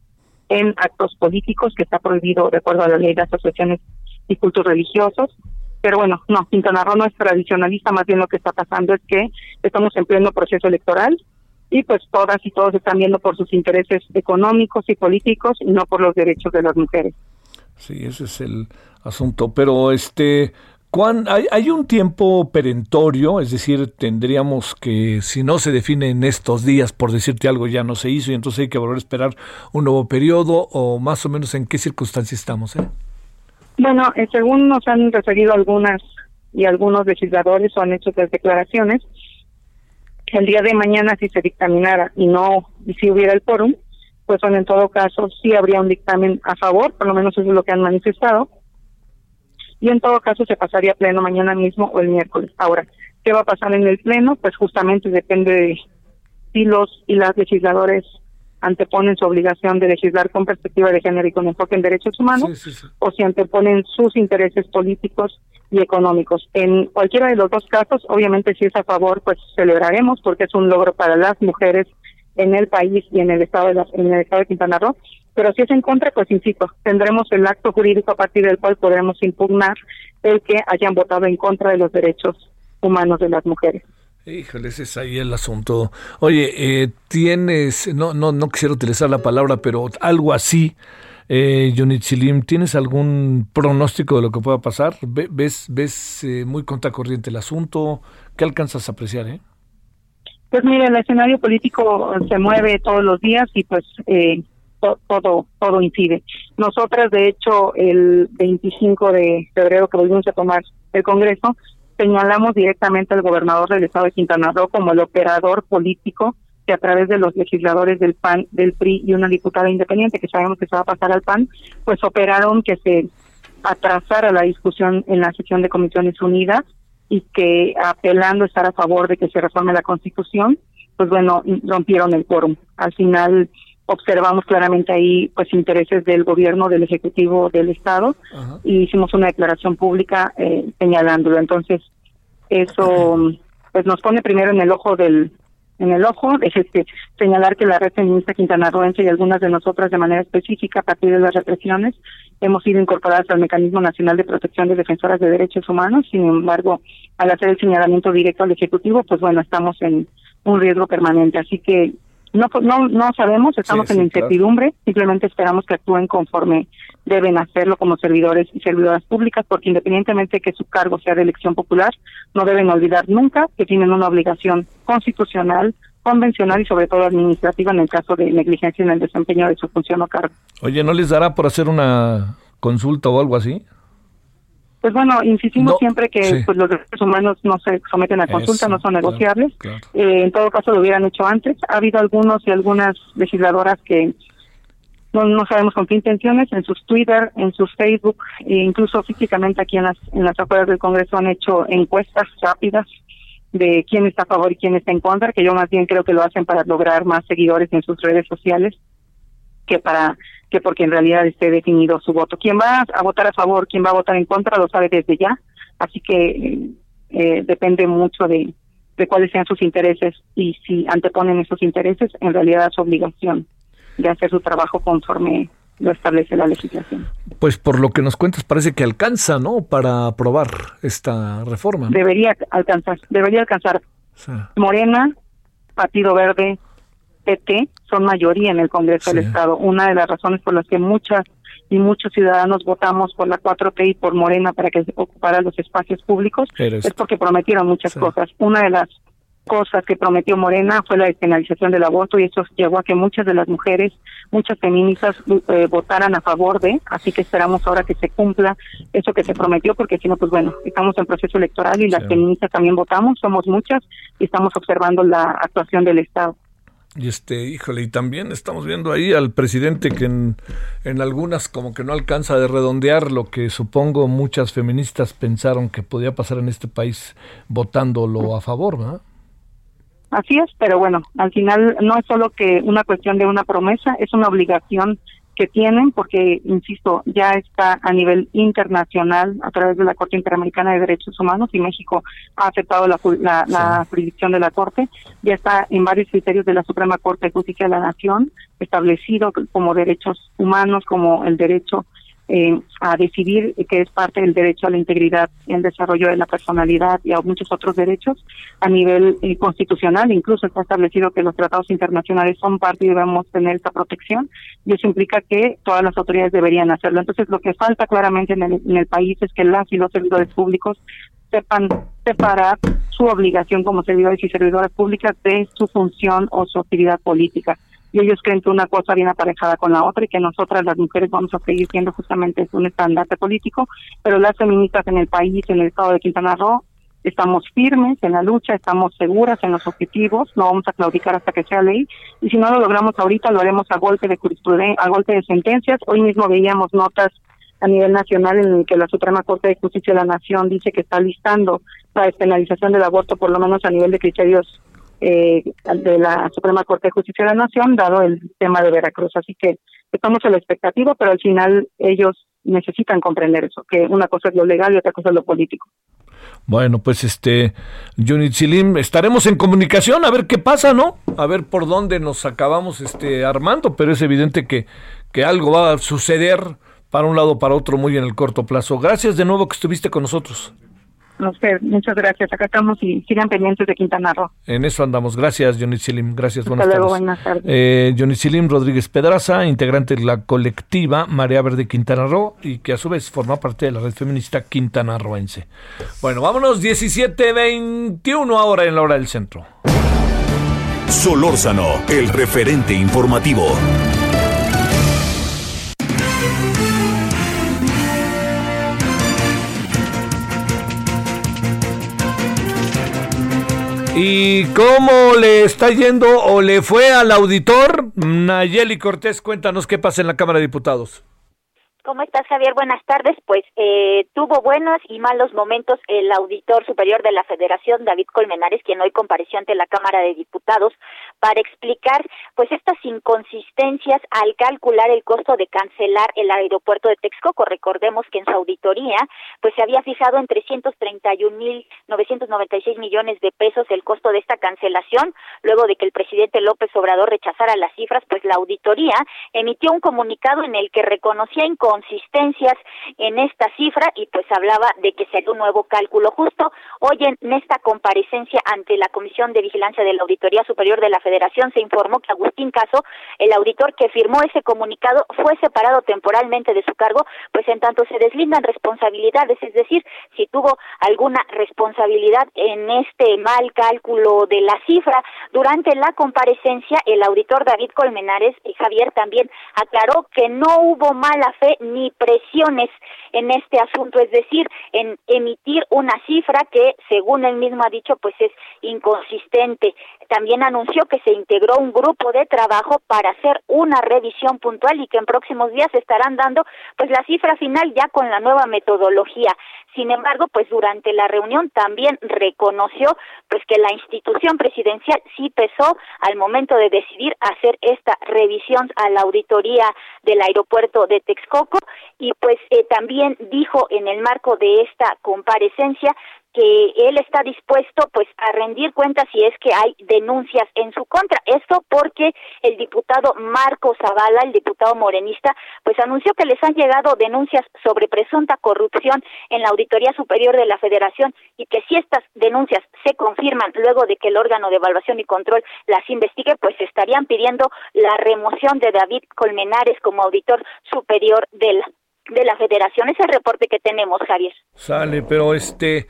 en actos políticos que está prohibido de acuerdo a la ley de asociaciones y cultos religiosos. Pero bueno, no, Quintana Roo no es tradicionalista, más bien lo que está pasando es que estamos en pleno proceso electoral y pues todas y todos están viendo por sus intereses económicos y políticos y no por los derechos de las mujeres. Sí, ese es el asunto. Pero este, hay, hay, un tiempo perentorio, es decir, tendríamos que, si no se define en estos días, por decirte algo, ya no se hizo y entonces hay que volver a esperar un nuevo periodo o más o menos en qué circunstancias estamos. Eh? Bueno, eh, según nos han referido algunas y algunos legisladores o han hecho las declaraciones, el día de mañana si se dictaminara y no y si hubiera el quórum, pues bueno, en todo caso sí habría un dictamen a favor, por lo menos eso es lo que han manifestado, y en todo caso se pasaría a pleno mañana mismo o el miércoles. Ahora, ¿qué va a pasar en el pleno? Pues justamente depende de si los y las legisladores anteponen su obligación de legislar con perspectiva de género y con enfoque en derechos humanos, o si anteponen sus intereses políticos y económicos. En cualquiera de los dos casos, obviamente si es a favor, pues celebraremos porque es un logro para las mujeres en el país y en el estado de en el estado de Quintana Roo. Pero si es en contra, pues insisto, tendremos el acto jurídico a partir del cual podremos impugnar el que hayan votado en contra de los derechos humanos de las mujeres. Híjole, ese es ahí el asunto. Oye, eh, tienes, no, no, no quisiera utilizar la palabra, pero algo así, eh, Chilim, ¿tienes algún pronóstico de lo que pueda pasar? ¿Ves, ves eh, muy contracorriente el asunto? ¿Qué alcanzas a apreciar? Eh? Pues mire, el escenario político se mueve todos los días y pues eh, todo todo incide. Nosotras, de hecho, el 25 de febrero que volvimos a tomar el Congreso, señalamos directamente al gobernador del estado de Quintana Roo como el operador político que a través de los legisladores del PAN, del PRI y una diputada independiente que sabemos que se va a pasar al PAN, pues operaron que se atrasara la discusión en la sesión de Comisiones Unidas y que apelando estar a favor de que se reforme la Constitución, pues bueno, rompieron el quórum. Al final observamos claramente ahí pues intereses del gobierno, del ejecutivo del estado y hicimos una declaración pública eh, señalándolo. Entonces eso pues nos pone primero en el ojo del en el ojo, es este, señalar que la red feminista quintanarroense y algunas de nosotras de manera específica a partir de las represiones hemos sido incorporadas al Mecanismo Nacional de Protección de Defensoras de Derechos Humanos, sin embargo, al hacer el señalamiento directo al Ejecutivo, pues bueno, estamos en un riesgo permanente. Así que no, no, no sabemos, estamos en incertidumbre, simplemente esperamos que actúen conforme deben hacerlo como servidores y servidoras públicas, porque independientemente de que su cargo sea de elección popular, no deben olvidar nunca que tienen una obligación constitucional, convencional y sobre todo administrativa en el caso de negligencia en el desempeño de su función o cargo. Oye, ¿no les dará por hacer una consulta o algo así? Pues bueno, insistimos siempre que pues, los derechos humanos no se someten a consulta, no son negociables. Eh, en todo caso lo hubieran hecho antes. Ha habido algunos y algunas legisladoras que no, no sabemos con qué intenciones, en sus Twitter, en sus Facebook, e incluso físicamente aquí en las, en las afueras del Congreso han hecho encuestas rápidas de quién está a favor y quién está en contra, que yo más bien creo que lo hacen para lograr más seguidores en sus redes sociales que para que porque en realidad esté definido su voto. Quién va a votar a favor, quién va a votar en contra, lo sabe desde ya, así que eh, depende mucho de, de cuáles sean sus intereses y si anteponen esos intereses, en realidad es su obligación de hacer su trabajo conforme lo establece la legislación. Pues por lo que nos cuentas parece que alcanza, ¿no? Para aprobar esta reforma. Debería alcanzar, debería alcanzar. Morena, Partido Verde, PT son mayoría en el Congreso del Estado. Una de las razones por las que muchas y muchos ciudadanos votamos por la 4T y por Morena para que ocupara los espacios públicos es porque prometieron muchas cosas. Una de las cosas que prometió Morena fue la despenalización del aborto y eso llevó a que muchas de las mujeres, muchas feministas eh, votaran a favor de, así que esperamos ahora que se cumpla eso que se prometió, porque si no, pues bueno, estamos en proceso electoral y las feministas también votamos, somos muchas y estamos observando la actuación del Estado. Y este, híjole, y también estamos viendo ahí al presidente que en, en, algunas como que no alcanza de redondear lo que supongo muchas feministas pensaron que podía pasar en este país votándolo a favor, ¿verdad? así es, pero bueno, al final no es solo que una cuestión de una promesa, es una obligación que tienen, porque, insisto, ya está a nivel internacional a través de la Corte Interamericana de Derechos Humanos y México ha aceptado la, la, jurisdicción de la Corte, ya está en varios criterios de la Suprema Corte de Justicia de la Nación establecido como derechos humanos, como el derecho eh, a decidir, que es parte del derecho a la integridad y el desarrollo de la personalidad y a muchos otros derechos a nivel eh, constitucional. Incluso está establecido que los tratados internacionales son parte y debemos tener esta protección y eso implica que todas las autoridades deberían hacerlo. Entonces, lo que falta claramente en el, en el país es que las y los servidores públicos sepan separar su obligación como servidores y servidoras públicas de su función o su actividad política y ellos creen que una cosa viene aparejada con la otra y que nosotras las mujeres vamos a seguir siendo justamente un estandarte político, pero las feministas en el país, en el estado de Quintana Roo, estamos firmes en la lucha, estamos seguras en los objetivos, no vamos a claudicar hasta que sea ley, y si no lo logramos ahorita, lo haremos a golpe de a golpe de sentencias. Hoy mismo veíamos notas a nivel nacional en el que la Suprema Corte de Justicia de la Nación dice que está listando la despenalización del aborto, por lo menos a nivel de criterios eh, de la Suprema Corte de Justicia de la Nación, dado el tema de Veracruz. Así que estamos a la expectativa, pero al final ellos necesitan comprender eso, que una cosa es lo legal y otra cosa es lo político. Bueno, pues este, Johnny Chilim, estaremos en comunicación a ver qué pasa, ¿no? A ver por dónde nos acabamos este armando, pero es evidente que, que algo va a suceder para un lado o para otro muy en el corto plazo. Gracias de nuevo que estuviste con nosotros. A usted, muchas gracias. Acá estamos y sigan pendientes de Quintana Roo. En eso andamos. Gracias, Johnny Silim. Gracias, Hasta luego, Buenas tardes. Eh, Johnny Silim Rodríguez Pedraza, integrante de la colectiva Marea Verde Quintana Roo y que a su vez forma parte de la red feminista Quintana Roense. Bueno, vámonos 17.21 ahora en la hora del centro. Solórzano, el referente informativo. ¿Y cómo le está yendo o le fue al auditor? Nayeli Cortés, cuéntanos qué pasa en la Cámara de Diputados. ¿Cómo estás, Javier? Buenas tardes. Pues eh, tuvo buenos y malos momentos el auditor superior de la Federación, David Colmenares, quien hoy compareció ante la Cámara de Diputados para explicar pues estas inconsistencias al calcular el costo de cancelar el aeropuerto de Texcoco. Recordemos que en su auditoría pues se había fijado en 331.996 millones de pesos el costo de esta cancelación. Luego de que el presidente López Obrador rechazara las cifras, pues la auditoría emitió un comunicado en el que reconocía inconsistencias consistencias en esta cifra y pues hablaba de que sería un nuevo cálculo justo. Hoy en esta comparecencia ante la Comisión de Vigilancia de la Auditoría Superior de la se informó que Agustín Caso, el auditor que firmó ese comunicado, fue separado temporalmente de su cargo, pues en tanto se deslindan responsabilidades, es decir, si tuvo alguna responsabilidad en este mal cálculo de la cifra. Durante la comparecencia, el auditor David Colmenares, y Javier también aclaró que no hubo mala fe ni presiones en este asunto, es decir, en emitir una cifra que, según él mismo ha dicho, pues es inconsistente. También anunció que se integró un grupo de trabajo para hacer una revisión puntual y que en próximos días estarán dando pues la cifra final ya con la nueva metodología. Sin embargo, pues durante la reunión también reconoció pues que la institución presidencial sí pesó al momento de decidir hacer esta revisión a la auditoría del aeropuerto de Texcoco y pues eh, también dijo en el marco de esta comparecencia que él está dispuesto pues a rendir cuentas si es que hay denuncias en su contra. Esto porque el diputado Marco Zavala, el diputado morenista, pues anunció que les han llegado denuncias sobre presunta corrupción en la Auditoría Superior de la Federación y que si estas denuncias se confirman luego de que el órgano de evaluación y control las investigue, pues estarían pidiendo la remoción de David Colmenares como auditor superior de la de la federación. Es el reporte que tenemos, Javier. Sale, pero este,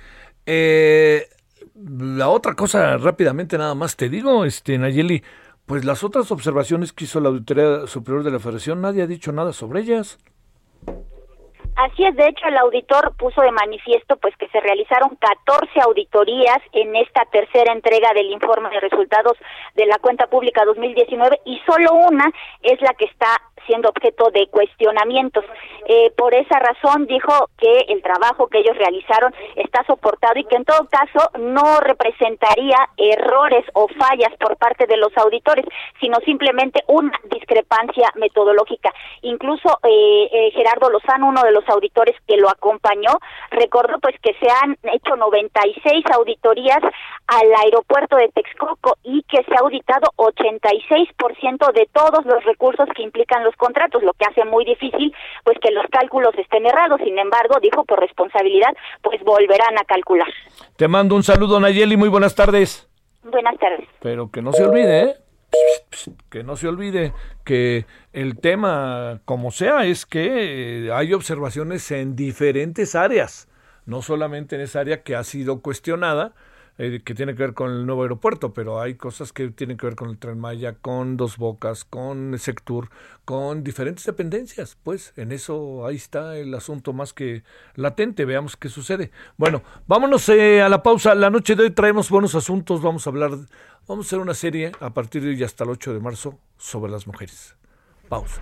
eh, la otra cosa, rápidamente nada más te digo, este, Nayeli, pues las otras observaciones que hizo la Auditoría Superior de la Federación, nadie ha dicho nada sobre ellas. Así es, de hecho el auditor puso de manifiesto pues que se realizaron 14 auditorías en esta tercera entrega del informe de resultados de la cuenta pública 2019 y solo una es la que está siendo objeto de cuestionamientos. Eh, por esa razón dijo que el trabajo que ellos realizaron está soportado y que en todo caso no representaría errores o fallas por parte de los auditores, sino simplemente una discrepancia metodológica. Incluso eh, eh, Gerardo Lozano, uno de los auditores que lo acompañó, recordó pues que se han hecho 96 auditorías al aeropuerto de Texcoco y que se ha auditado 86% de todos los recursos que implican los contratos, lo que hace muy difícil pues que los cálculos estén errados. Sin embargo, dijo por responsabilidad, pues volverán a calcular. Te mando un saludo, Nayeli, muy buenas tardes. Buenas tardes. Pero que no se olvide, ¿eh? Que no se olvide que el tema, como sea, es que eh, hay observaciones en diferentes áreas, no solamente en esa área que ha sido cuestionada, eh, que tiene que ver con el nuevo aeropuerto, pero hay cosas que tienen que ver con el Tren Maya, con Dos Bocas, con Sectur, con diferentes dependencias. Pues en eso ahí está el asunto más que latente. Veamos qué sucede. Bueno, vámonos eh, a la pausa. La noche de hoy traemos buenos asuntos. Vamos a hablar, vamos a hacer una serie a partir de hoy hasta el 8 de marzo sobre las mujeres. Pausa.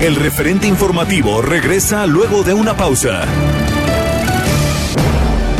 El referente informativo regresa luego de una pausa.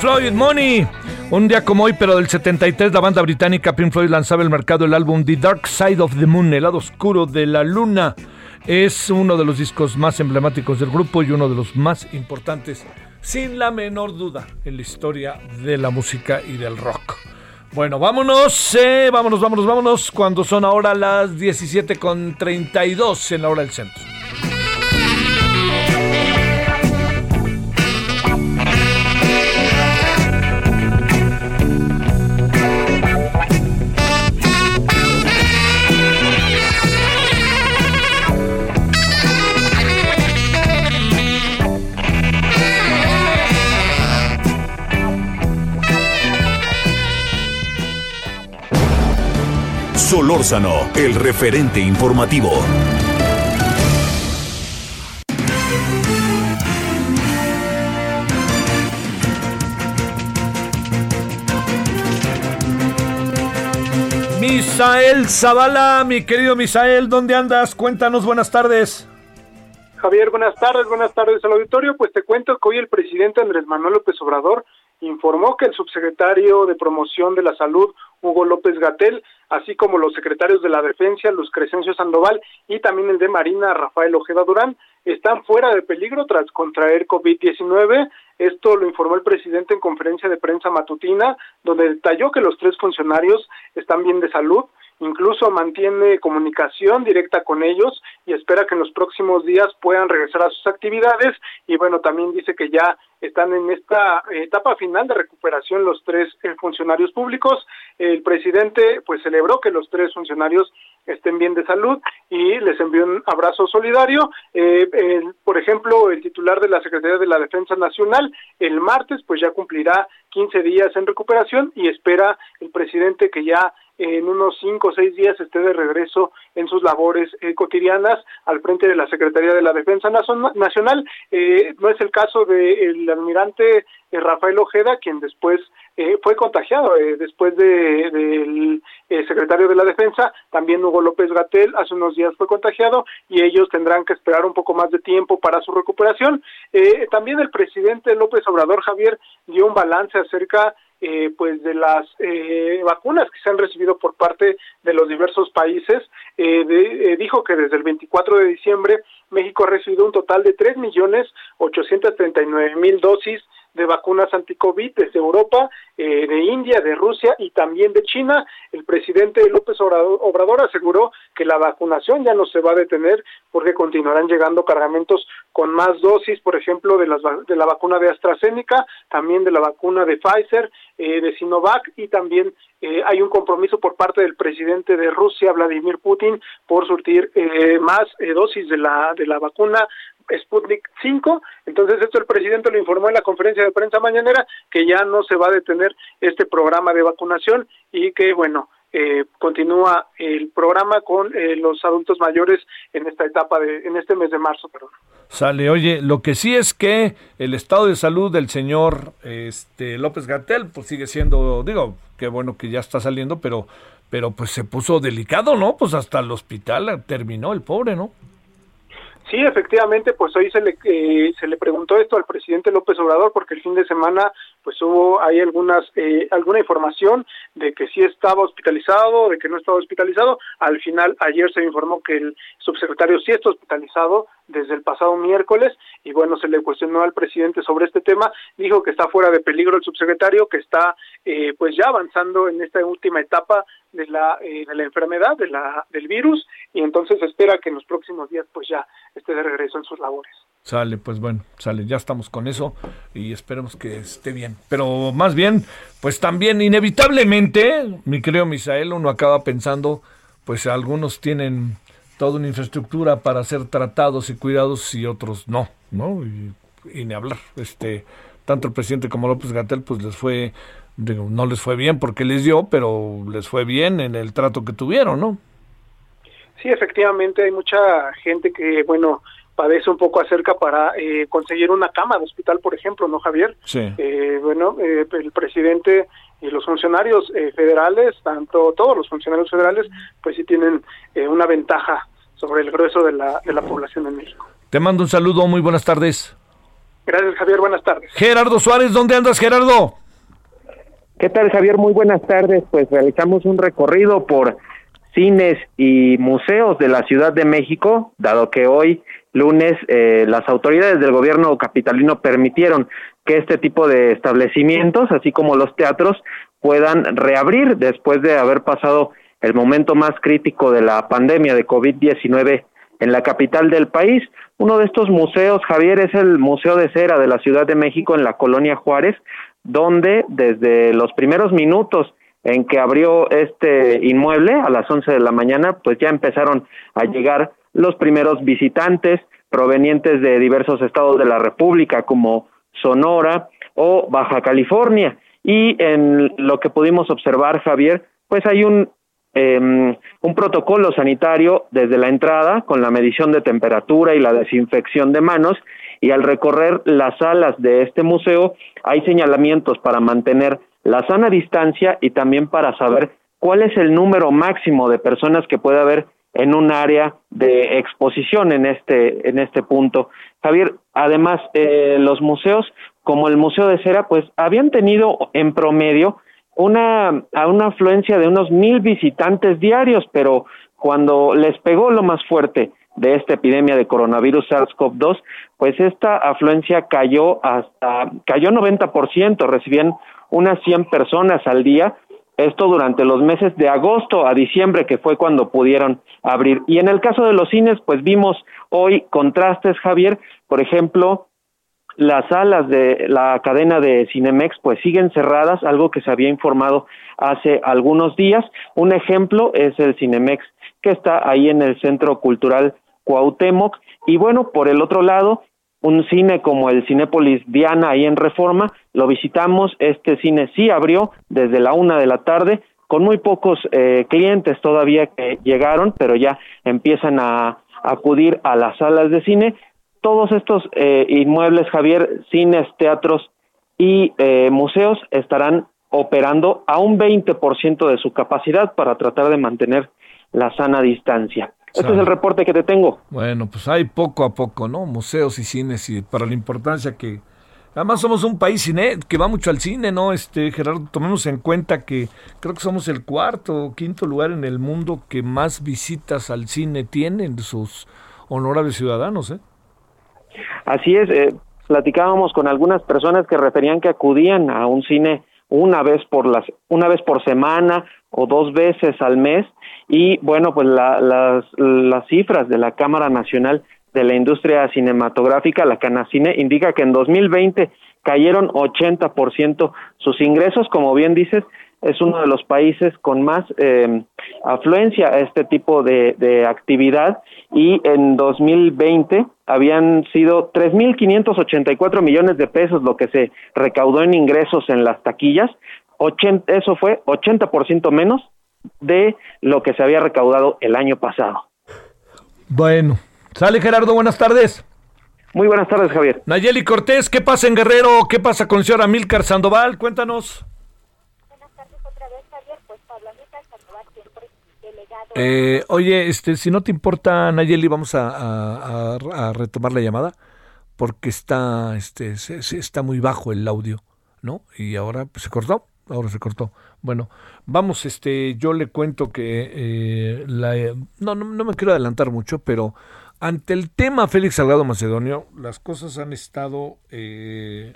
Floyd, Money. Un día como hoy, pero del 73, la banda británica Pink Floyd lanzaba al mercado el álbum The Dark Side of the Moon, el lado oscuro de la luna. Es uno de los discos más emblemáticos del grupo y uno de los más importantes, sin la menor duda, en la historia de la música y del rock. Bueno, vámonos, eh, vámonos, vámonos, vámonos, cuando son ahora las 17.32 en la hora del centro. Solórzano, el referente informativo. Misael Zavala, mi querido Misael, ¿dónde andas? Cuéntanos, buenas tardes. Javier, buenas tardes, buenas tardes al auditorio. Pues te cuento que hoy el presidente Andrés Manuel López Obrador informó que el subsecretario de Promoción de la Salud, Hugo López Gatel, así como los secretarios de la Defensa, Luz Crescencio Sandoval, y también el de Marina, Rafael Ojeda Durán, están fuera de peligro tras contraer COVID-19. Esto lo informó el presidente en conferencia de prensa matutina, donde detalló que los tres funcionarios están bien de salud incluso mantiene comunicación directa con ellos y espera que en los próximos días puedan regresar a sus actividades y bueno, también dice que ya están en esta etapa final de recuperación los tres eh, funcionarios públicos. El presidente pues celebró que los tres funcionarios estén bien de salud y les envió un abrazo solidario. Eh, por ejemplo, el titular de la Secretaría de la Defensa Nacional el martes pues ya cumplirá 15 días en recuperación y espera el presidente que ya en unos cinco o seis días esté de regreso en sus labores eh, cotidianas al frente de la Secretaría de la Defensa Nacional. Eh, no es el caso del almirante eh, Rafael Ojeda, quien después fue contagiado, después del secretario de la Defensa, también Hugo López Gatel hace unos días fue contagiado y ellos tendrán que esperar un poco más de tiempo para su recuperación. también el presidente López Obrador Javier dio un balance acerca eh, pues de las eh, vacunas que se han recibido por parte de los diversos países eh, dijo que desde el 24 de diciembre México ha recibido un total de tres millones ochocientos treinta y nueve mil dosis de vacunas anti-COVID desde Europa, eh, de India, de Rusia y también de China. El presidente López Obrador, aseguró que la vacunación ya no se va a detener porque continuarán llegando cargamentos con más dosis, por ejemplo, de, las, de la vacuna de AstraZeneca, también de la vacuna de Pfizer, eh, de Sinovac y también eh, hay un compromiso por parte del presidente de Rusia, Vladimir Putin, por surtir más dosis de la, de la vacuna Sputnik 5. Entonces, esto el presidente lo informó en la conferencia de prensa mañanera, que ya no se va a detener este programa de vacunación y que, bueno, eh, continúa el programa con eh, los adultos mayores en esta etapa de en este mes de marzo perdón. Sale oye lo que sí es que el estado de salud del señor este López Gatel pues sigue siendo digo qué bueno que ya está saliendo pero pero pues se puso delicado no pues hasta el hospital terminó el pobre no Sí, efectivamente, pues hoy se le eh, se le preguntó esto al presidente López Obrador porque el fin de semana pues hubo ahí algunas eh, alguna información de que sí estaba hospitalizado, de que no estaba hospitalizado. Al final ayer se informó que el subsecretario sí está hospitalizado desde el pasado miércoles y bueno se le cuestionó al presidente sobre este tema. Dijo que está fuera de peligro el subsecretario, que está eh, pues ya avanzando en esta última etapa de la, eh, de la enfermedad, de la, del virus, y entonces espera que en los próximos días pues ya esté de regreso en sus labores. Sale, pues bueno, sale, ya estamos con eso y esperemos que esté bien. Pero más bien, pues también inevitablemente, mi querido Misael, uno acaba pensando, pues algunos tienen toda una infraestructura para ser tratados y cuidados y otros no, ¿no? Y, ni hablar. Este, tanto el presidente como López Gatel, pues les fue Digo, no les fue bien porque les dio, pero les fue bien en el trato que tuvieron, ¿no? Sí, efectivamente, hay mucha gente que, bueno, padece un poco acerca para eh, conseguir una cama de hospital, por ejemplo, ¿no, Javier? Sí. Eh, bueno, eh, el presidente y los funcionarios federales, tanto todos los funcionarios federales, pues sí tienen una ventaja sobre el grueso de la, de la población en México. Te mando un saludo, muy buenas tardes. Gracias, Javier, buenas tardes. Gerardo Suárez, ¿dónde andas, Gerardo? ¿Qué tal, Javier? Muy buenas tardes. Pues realizamos un recorrido por cines y museos de la Ciudad de México, dado que hoy, lunes, eh, las autoridades del gobierno capitalino permitieron que este tipo de establecimientos, así como los teatros, puedan reabrir después de haber pasado el momento más crítico de la pandemia de COVID-19 en la capital del país. Uno de estos museos, Javier, es el Museo de Cera de la Ciudad de México en la colonia Juárez, donde desde los primeros minutos en que abrió este inmueble a las 11 de la mañana, pues ya empezaron a llegar los primeros visitantes provenientes de diversos estados de la República como Sonora o Baja California. Y en lo que pudimos observar, Javier, pues hay un, eh, un protocolo sanitario desde la entrada con la medición de temperatura y la desinfección de manos y al recorrer las salas de este museo hay señalamientos para mantener la sana distancia y también para saber cuál es el número máximo de personas que puede haber en un área de exposición en este en este punto. Javier, además eh, los museos como el Museo de Cera, pues habían tenido en promedio una, una afluencia de unos mil visitantes diarios, pero cuando les pegó lo más fuerte de esta epidemia de coronavirus SARS-CoV-2, pues esta afluencia cayó hasta, cayó 90%, recibían unas 100 personas al día esto durante los meses de agosto a diciembre, que fue cuando pudieron abrir. Y en el caso de los cines, pues vimos hoy contrastes, Javier, por ejemplo, las salas de la cadena de Cinemex pues siguen cerradas, algo que se había informado hace algunos días. Un ejemplo es el Cinemex que está ahí en el Centro Cultural Cuauhtémoc y bueno, por el otro lado, un cine como el Cinépolis Diana ahí en Reforma, lo visitamos, este cine sí abrió desde la una de la tarde, con muy pocos eh, clientes todavía que llegaron, pero ya empiezan a acudir a las salas de cine. Todos estos eh, inmuebles, Javier, cines, teatros y eh, museos estarán operando a un 20% de su capacidad para tratar de mantener la sana distancia. Este es el reporte que te tengo. Bueno, pues hay poco a poco, ¿no? Museos y cines y para la importancia que además somos un país cine que va mucho al cine, ¿no? Este Gerardo, tomemos en cuenta que creo que somos el cuarto o quinto lugar en el mundo que más visitas al cine tienen sus honorables ciudadanos, ¿eh? Así es, eh, platicábamos con algunas personas que referían que acudían a un cine una vez por las una vez por semana o dos veces al mes y bueno pues las, las cifras de la Cámara Nacional de la Industria Cinematográfica la Canacine indica que en 2020 cayeron 80% sus ingresos. Como bien dices es uno de los países con más eh, afluencia a este tipo de, actividad. Y en 2020 habían sido 3.584 millones de pesos lo que se recaudó en ingresos en las taquillas, 80, eso fue 80% menos de lo que se había recaudado el año pasado. Bueno, sale Gerardo, buenas tardes. Muy buenas tardes, Javier. Nayeli Cortés, ¿qué pasa en Guerrero? ¿Qué pasa con el señor Amílcar Sandoval? Cuéntanos. Eh, oye, este, si no te importa, Nayeli, vamos a, retomar la llamada porque está, este, se, está muy bajo el audio, ¿no? Y ahora pues, se cortó, ahora se cortó. Bueno, vamos, este, yo le cuento que eh, la, no, no, no me quiero adelantar mucho, pero ante el tema Félix Salgado Macedonio, las cosas han estado eh,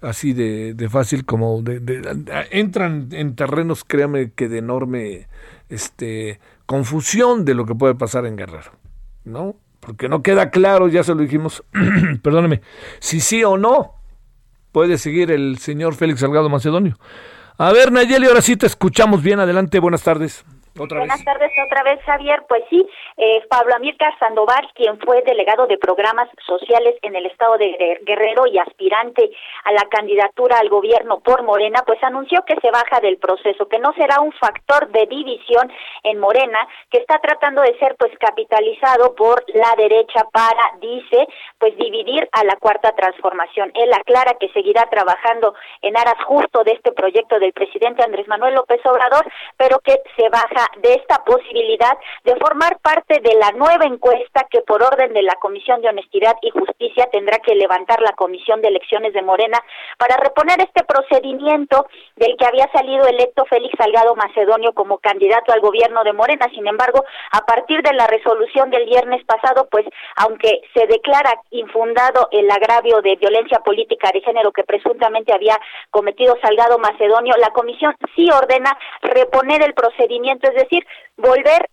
así de, de, fácil como de, de, entran en terrenos, créame que de enorme este confusión de lo que puede pasar en Guerrero, ¿no? Porque no queda claro, ya se lo dijimos, perdóneme, si sí o no puede seguir el señor Félix Salgado Macedonio. A ver, Nayeli, ahora sí te escuchamos bien. Adelante, buenas tardes. Buenas tardes otra vez, Javier. Pues sí, eh, Pablo Amílcar Sandoval, quien fue delegado de programas sociales en el estado de Guerrero y aspirante a la candidatura al gobierno por Morena, pues anunció que se baja del proceso, que no será un factor de división en Morena, que está tratando de ser pues capitalizado por la derecha para, dice, pues dividir a la cuarta transformación. Él aclara que seguirá trabajando en aras justo de este proyecto del presidente Andrés Manuel López Obrador, pero que se baja de esta posibilidad de formar parte de la nueva encuesta que por orden de la Comisión de Honestidad y Justicia tendrá que levantar la Comisión de Elecciones de Morena para reponer este procedimiento del que había salido electo Félix Salgado Macedonio como candidato al gobierno de Morena. Sin embargo, a partir de la resolución del viernes pasado, pues aunque se declara infundado el agravio de violencia política de género que presuntamente había cometido Salgado Macedonio, la comisión sí ordena reponer el procedimiento, es decir, volver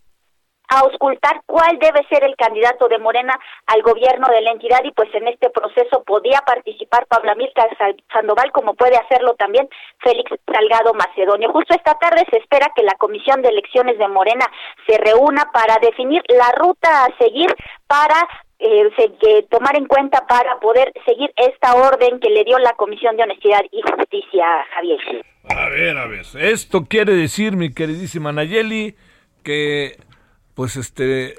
a auscultar cuál debe ser el candidato de Morena al gobierno de la entidad y pues en este proceso podía participar Pablo Amílcar Sandoval como puede hacerlo también Félix Salgado Macedonio. Justo esta tarde se espera que la Comisión de Elecciones de Morena se reúna para definir la ruta a seguir para eh, se, tomar en cuenta para poder seguir esta orden que le dio la Comisión de Honestidad y Justicia, Javier. A ver, a ver, esto quiere decir, mi queridísima Nayeli, que pues este,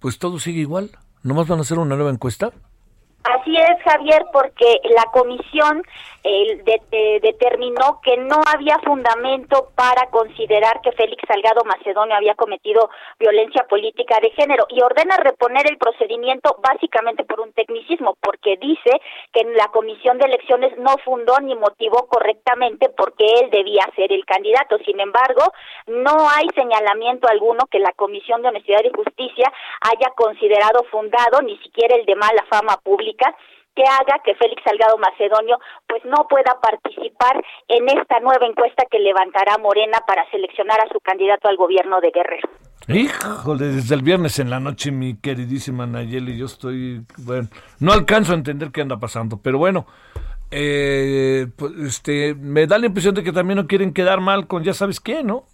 pues todo sigue igual. ¿Nomás van a hacer una nueva encuesta? Así es, Javier, porque la comisión determinó que no había fundamento para considerar que Félix Salgado Macedonio había cometido violencia política de género y ordena reponer el procedimiento básicamente por un tecnicismo, porque dice que la comisión de elecciones no fundó ni motivó correctamente porque él debía ser el candidato. Sin embargo, no hay señalamiento alguno que la Comisión de Honestidad y Justicia haya considerado fundado, ni siquiera el de mala fama pública que haga que Félix Salgado Macedonio pues no pueda participar en esta nueva encuesta que levantará Morena para seleccionar a su candidato al gobierno de Guerrero. Híjole, desde el viernes en la noche, mi queridísima Nayeli, yo estoy, bueno, no alcanzo a entender qué anda pasando, pero bueno, eh, pues, este, me da la impresión de que también no quieren quedar mal con ya sabes quién, ¿no?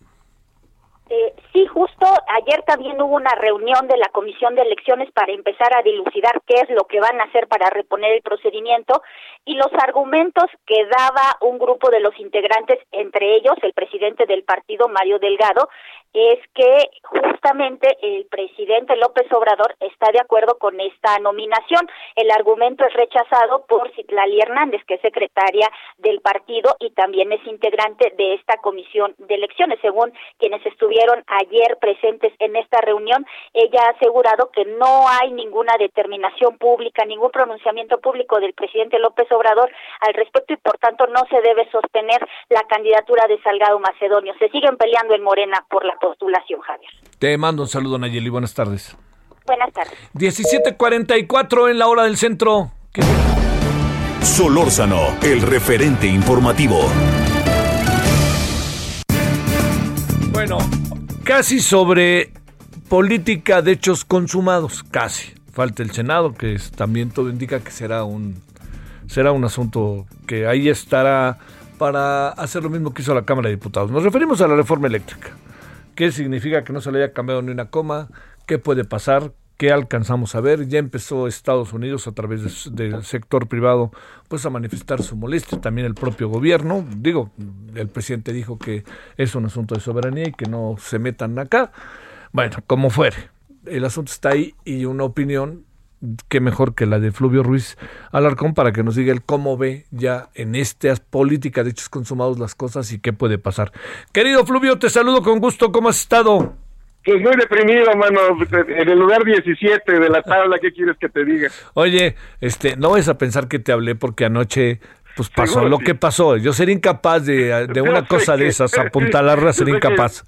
Eh, sí, justo ayer también hubo una reunión de la Comisión de Elecciones para empezar a dilucidar qué es lo que van a hacer para reponer el procedimiento y los argumentos que daba un grupo de los integrantes, entre ellos el presidente del partido, Mario Delgado, es que justamente el presidente López Obrador está de acuerdo con esta nominación. El argumento es rechazado por Citlali Hernández, que es secretaria del partido y también es integrante de esta comisión de elecciones. Según quienes estuvieron ayer presentes en esta reunión, ella ha asegurado que no hay ninguna determinación pública, ningún pronunciamiento público del presidente López Obrador al respecto y por tanto no se debe sostener la candidatura de Salgado Macedonio. Se siguen peleando en Morena por la postulación, Javier. Te mando un saludo, Nayeli. Buenas tardes. Buenas tardes. 17:44 en la hora del centro. Solórzano, el referente informativo. Bueno, casi sobre política de hechos consumados, casi. Falta el Senado, que es, también todo indica que será un será un asunto que ahí estará para hacer lo mismo que hizo la Cámara de Diputados. Nos referimos a la reforma eléctrica. ¿Qué significa que no se le haya cambiado ni una coma? ¿Qué puede pasar? ¿Qué alcanzamos a ver? Ya empezó Estados Unidos a través del sector privado pues a manifestar su molestia, también el propio gobierno. Digo, el presidente dijo que es un asunto de soberanía y que no se metan acá. Bueno, como fuere, el asunto está ahí y una opinión que mejor que la de Fluvio Ruiz Alarcón para que nos diga el cómo ve ya en esta política de hechos consumados las cosas y qué puede pasar. Querido Fluvio, te saludo con gusto, ¿cómo has estado? Pues muy deprimido, mano, en el lugar 17 de la tabla, ¿qué quieres que te diga? Oye, este, no vas a pensar que te hablé porque anoche pues pasó lo que pasó. Yo sería incapaz de, de una cosa de esas, apuntalarla, sería incapaz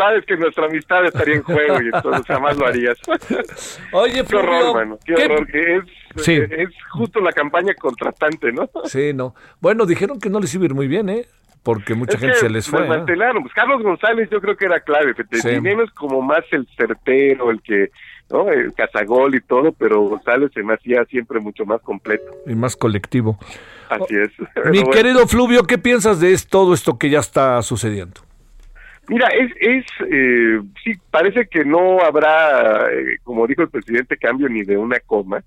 sabes que nuestra amistad estaría en juego y entonces jamás lo harías. Oye, qué horror, mano, qué, horror, que es, es justo la campaña contratante, ¿no? Sí, no. Bueno, dijeron que no les iba a ir muy bien, ¿eh? Porque mucha gente se les fue. ¿eh? Pues Carlos González yo creo que era clave. Sí. es como más el certero, el que, ¿no? El cazagol y todo, pero González se me hacía siempre mucho más completo. Y más colectivo. Así es. Mi querido Fluvio, ¿qué piensas de todo esto que ya está sucediendo? Mira, es, es eh, sí, parece que no habrá, eh, como dijo el presidente, cambio ni de una coma.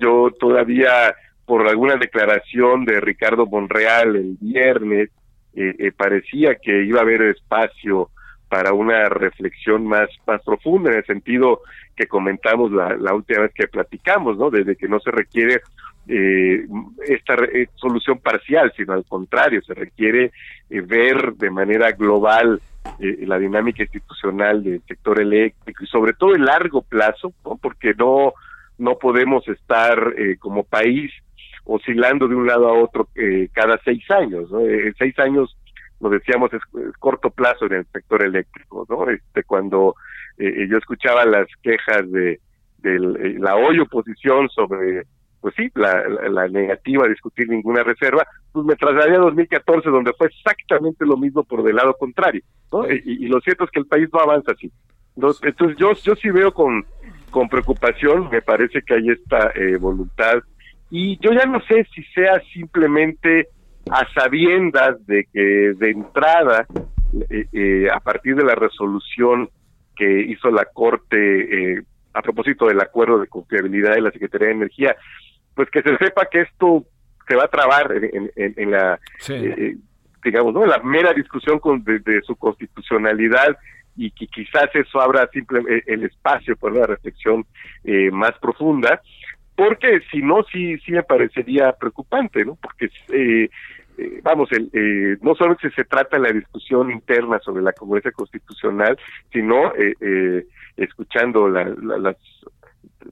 Yo todavía, por alguna declaración de Ricardo Monreal el viernes, eh, eh, parecía que iba a haber espacio para una reflexión más, más profunda, en el sentido que comentamos la, la última vez que platicamos, ¿no? Desde que no se requiere eh, esta solución parcial, sino al contrario, se requiere ver de manera global eh, la dinámica institucional del sector eléctrico y sobre todo el largo plazo, ¿no? porque no, no podemos estar eh, como país oscilando de un lado a otro eh, cada seis años. ¿no? Eh, seis años, lo decíamos, es, corto plazo en el sector eléctrico. ¿no? Este, cuando yo escuchaba las quejas de, de la hoy oposición sobre pues sí, la, la, negativa a discutir ninguna reserva, pues me trasladé a 2014, donde fue exactamente lo mismo por del lado contrario, ¿no? Y, lo cierto es que el país no avanza así. Entonces, yo, yo sí veo con, con preocupación, me parece que hay esta eh, voluntad, y yo ya no sé si sea simplemente a sabiendas de que de entrada, eh, eh, a partir de la resolución que hizo la Corte eh, a propósito del acuerdo de confiabilidad de la Secretaría de Energía, pues que se sepa que esto se va a trabar en, en, la, eh, eh, digamos, ¿no? En la mera discusión con, de, su constitucionalidad y que quizás eso abra simplemente el espacio para una reflexión eh, más profunda, porque si no, sí, sí me parecería preocupante, ¿no? Porque, eh, vamos, el, no solamente se trata de la discusión interna sobre la congresia constitucional, sino escuchando la, las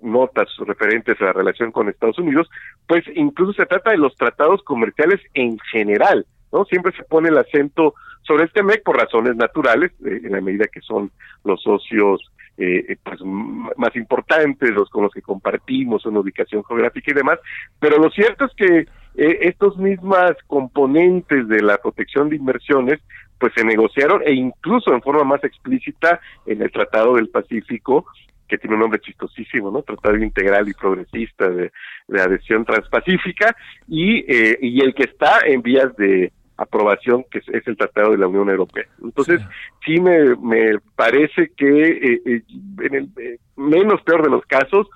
notas referentes a la relación con Estados Unidos, pues incluso se trata de los tratados comerciales en general, ¿no? Siempre se pone el acento sobre este MEC por razones naturales, eh, en la medida que son los socios eh, pues más importantes, los con los que compartimos una ubicación geográfica y demás, pero lo cierto es que eh, estos mismas componentes de la protección de inversiones pues se negociaron e incluso en forma más explícita en el Tratado del Pacífico que tiene un nombre chistosísimo, ¿no? Tratado Integral y Progresista de, Adhesión Transpacífica, y, eh, y el que está en vías de aprobación, que es, el Tratado de la Unión Europea. Entonces, sí, me, me, parece que eh, eh, en el menos peor de los casos,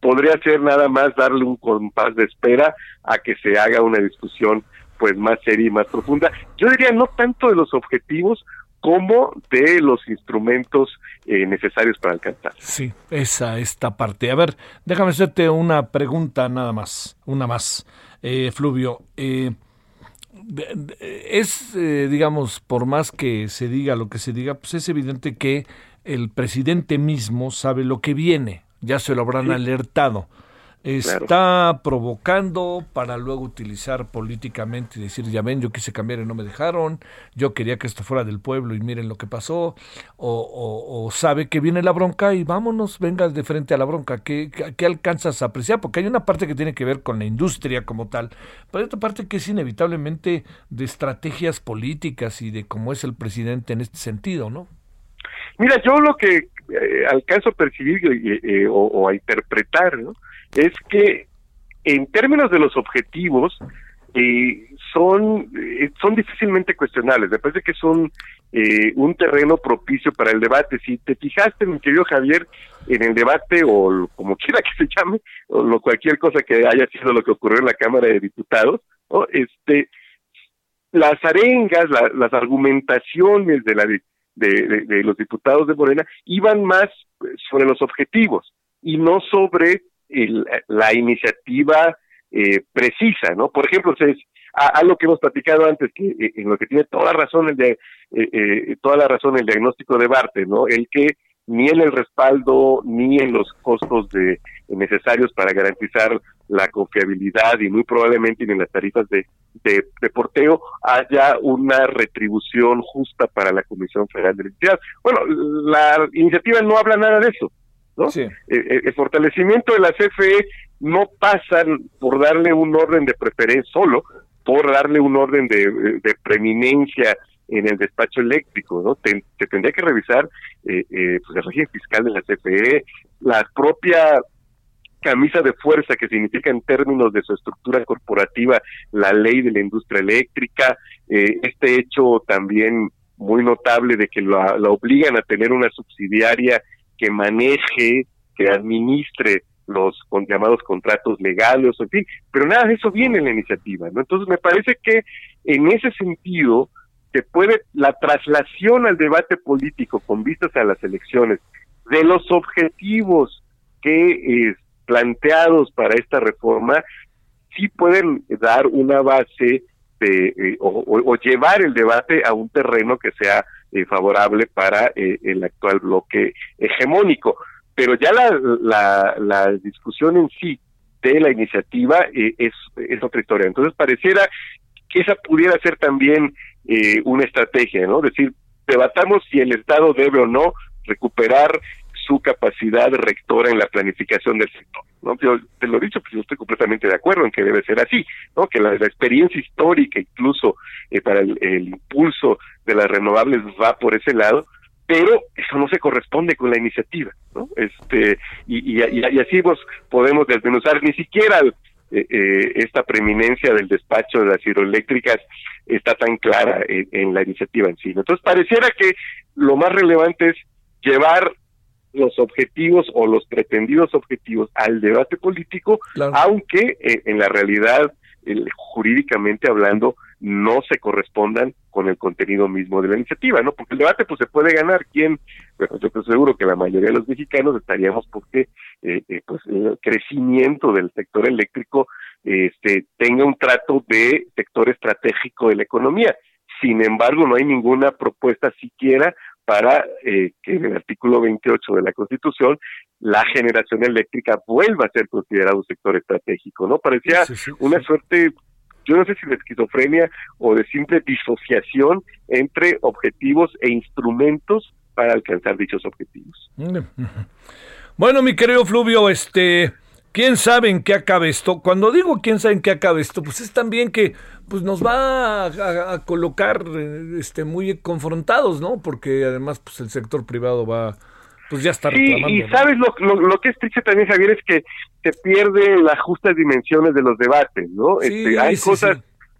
podría ser nada más darle un compás de espera a que se haga una discusión pues más seria y más profunda. Yo diría no tanto de los objetivos como de los instrumentos eh, necesarios para alcanzar. Sí, esa esta parte. A ver, déjame hacerte una pregunta nada más, una más, eh, Fluvio. Eh, es, digamos, por más que se diga lo que se diga, pues es evidente que el presidente mismo sabe lo que viene, ya se lo habrán alertado está provocando para luego utilizar políticamente y decir, ya ven, yo quise cambiar y no me dejaron, yo quería que esto fuera del pueblo y miren lo que pasó, o, sabe que viene la bronca y vámonos, vengas de frente a la bronca, ¿qué, ¿qué, alcanzas a apreciar? Porque hay una parte que tiene que ver con la industria como tal, pero hay otra parte que es inevitablemente de estrategias políticas y de cómo es el presidente en este sentido, ¿no? Mira, yo lo que eh, alcanzo a percibir eh, o, o, a interpretar, ¿no? Es que en términos de los objetivos eh, son eh, son difícilmente cuestionables. Me parece que son eh, un terreno propicio para el debate. Si te fijaste, mi querido Javier, en el debate o como quiera que se llame o lo, cualquier cosa que haya sido lo que ocurrió en la Cámara de Diputados, este las arengas, las argumentaciones de la de los diputados de Morena iban más sobre los objetivos y no sobre la iniciativa eh, precisa, ¿no? Por ejemplo, es algo que hemos platicado antes, que eh, en lo que tiene toda razón el de, eh, toda la razón el diagnóstico de Barte, ¿no? El que ni en el respaldo ni en los costos de necesarios para garantizar la confiabilidad y muy probablemente en las tarifas de, de, porteo haya una retribución justa para la Comisión Federal de Electricidad. Bueno, la iniciativa no habla nada de eso. ¿No? Eh, eh, el, fortalecimiento de la CFE no pasa por darle un orden de preferencia solo, por darle un orden de, preeminencia en el despacho eléctrico, ¿no? se tendría que revisar eh, eh, pues el régimen fiscal de la CFE, la propia camisa de fuerza que significa en términos de su estructura corporativa la ley de la industria eléctrica, este hecho también muy notable de que la, la obligan a tener una subsidiaria que maneje, que administre los llamados contratos legales, en fin, pero nada de eso viene en la iniciativa, ¿no? Entonces me parece que en ese sentido se puede la traslación al debate político con vistas a las elecciones de los objetivos que eh, planteados para esta reforma sí pueden dar una base de, eh, o, llevar el debate a un terreno que sea eh, favorable para eh, el actual bloque hegemónico. Pero ya la, la, discusión en sí de la iniciativa eh, es, es otra historia. Entonces pareciera que esa pudiera ser también una estrategia, ¿no? Es decir, debatamos si el Estado debe o no recuperar su capacidad rectora en la planificación del sector. ¿no? Yo te lo he dicho, pues yo estoy completamente de acuerdo en que debe ser así, ¿no? que la, experiencia histórica, incluso eh, para el, impulso de las renovables, va por ese lado, pero eso no se corresponde con la iniciativa, ¿no? Este, y, y, así pues, podemos desmenuzar ni siquiera eh, eh, esta preeminencia del despacho de las hidroeléctricas está tan clara en, en la iniciativa en sí. Entonces pareciera que lo más relevante es llevar los objetivos o los pretendidos objetivos al debate político, aunque eh, en la realidad, jurídicamente hablando, no se correspondan con el contenido mismo de la iniciativa, ¿no? Porque el debate pues se puede ganar. ¿Quién? Bueno, yo estoy seguro que la mayoría de los mexicanos estaríamos porque eh, eh, pues el crecimiento del sector eléctrico este, tenga un trato de sector estratégico de la economía. Sin embargo, no hay ninguna propuesta siquiera para eh, que en el artículo 28 de la Constitución la generación eléctrica vuelva a ser considerado un sector estratégico, ¿no? Parecía una suerte, yo no sé si de esquizofrenia o de simple disociación entre objetivos e instrumentos para alcanzar dichos objetivos. Bueno, mi querido Fluvio, este, quién sabe en qué acabe esto. Cuando digo quién sabe en qué acabe esto, pues es también que pues nos va a, colocar este muy confrontados, ¿no? Porque además pues el sector privado va pues ya está reclamando. y sabes lo, lo, que es triste también, Javier, es que se pierden las justas dimensiones de los debates, ¿no? este, hay cosas,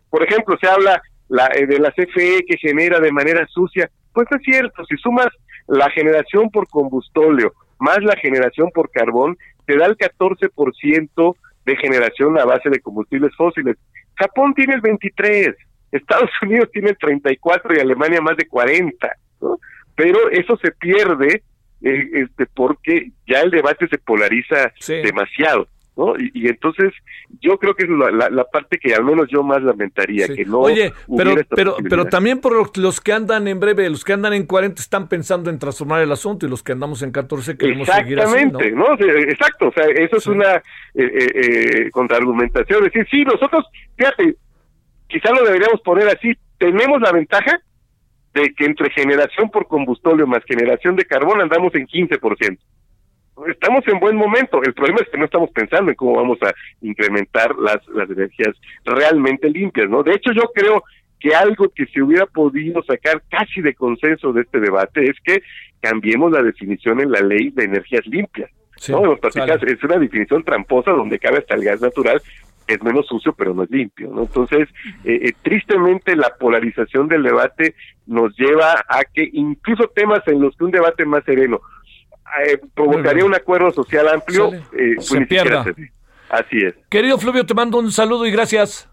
por ejemplo, se habla la, eh, de la CFE que genera de manera sucia. Pues es cierto, si sumas la generación por combustóleo más la generación por carbón, te da el 14% de generación a base de combustibles fósiles. Japón tiene el 23, Estados Unidos tiene el 34 y Alemania más de 40, ¿no? Pero eso se pierde eh, este porque ya el debate se polariza demasiado. ¿No? Y, entonces yo creo que es la, parte que al menos yo más lamentaría, que no Oye, pero, pero, pero también por los que andan en breve, los que andan en 40 están pensando en transformar el asunto y los que andamos en 14 queremos seguir así, ¿no? ¿no? Exacto, o sea, eso es una eh, eh, eh, contraargumentación, es decir, sí, nosotros, fíjate, quizá lo deberíamos poner así, tenemos la ventaja de que entre generación por combustible más generación de carbón andamos en 15% estamos en buen momento. El problema es que no estamos pensando en cómo vamos a incrementar las, las energías realmente limpias, ¿no? De hecho, yo creo que algo que se hubiera podido sacar casi de consenso de este debate es que cambiemos la definición en la ley de energías limpias. ¿no? es una definición tramposa donde cabe hasta el gas natural, es menos sucio pero no es limpio. ¿no? Entonces, eh, eh, tristemente la polarización del debate nos lleva a que incluso temas en los que un debate más sereno eh, provocaría un acuerdo social amplio, eh, pues se pierda. Así es. Querido Fluvio, te mando un saludo y gracias.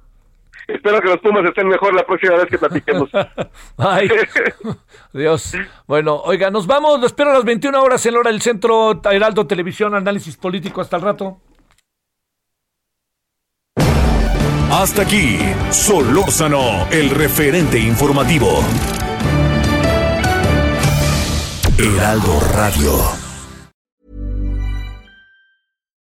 Espero que los Pumas estén mejor la próxima vez que platiquemos. Ay, Dios. Bueno, oiga, nos vamos. Lo espero a las 21 horas en la hora del Centro Heraldo Televisión, Análisis Político. Hasta el rato. Hasta aquí, Solórzano, el referente informativo. Heraldo Radio.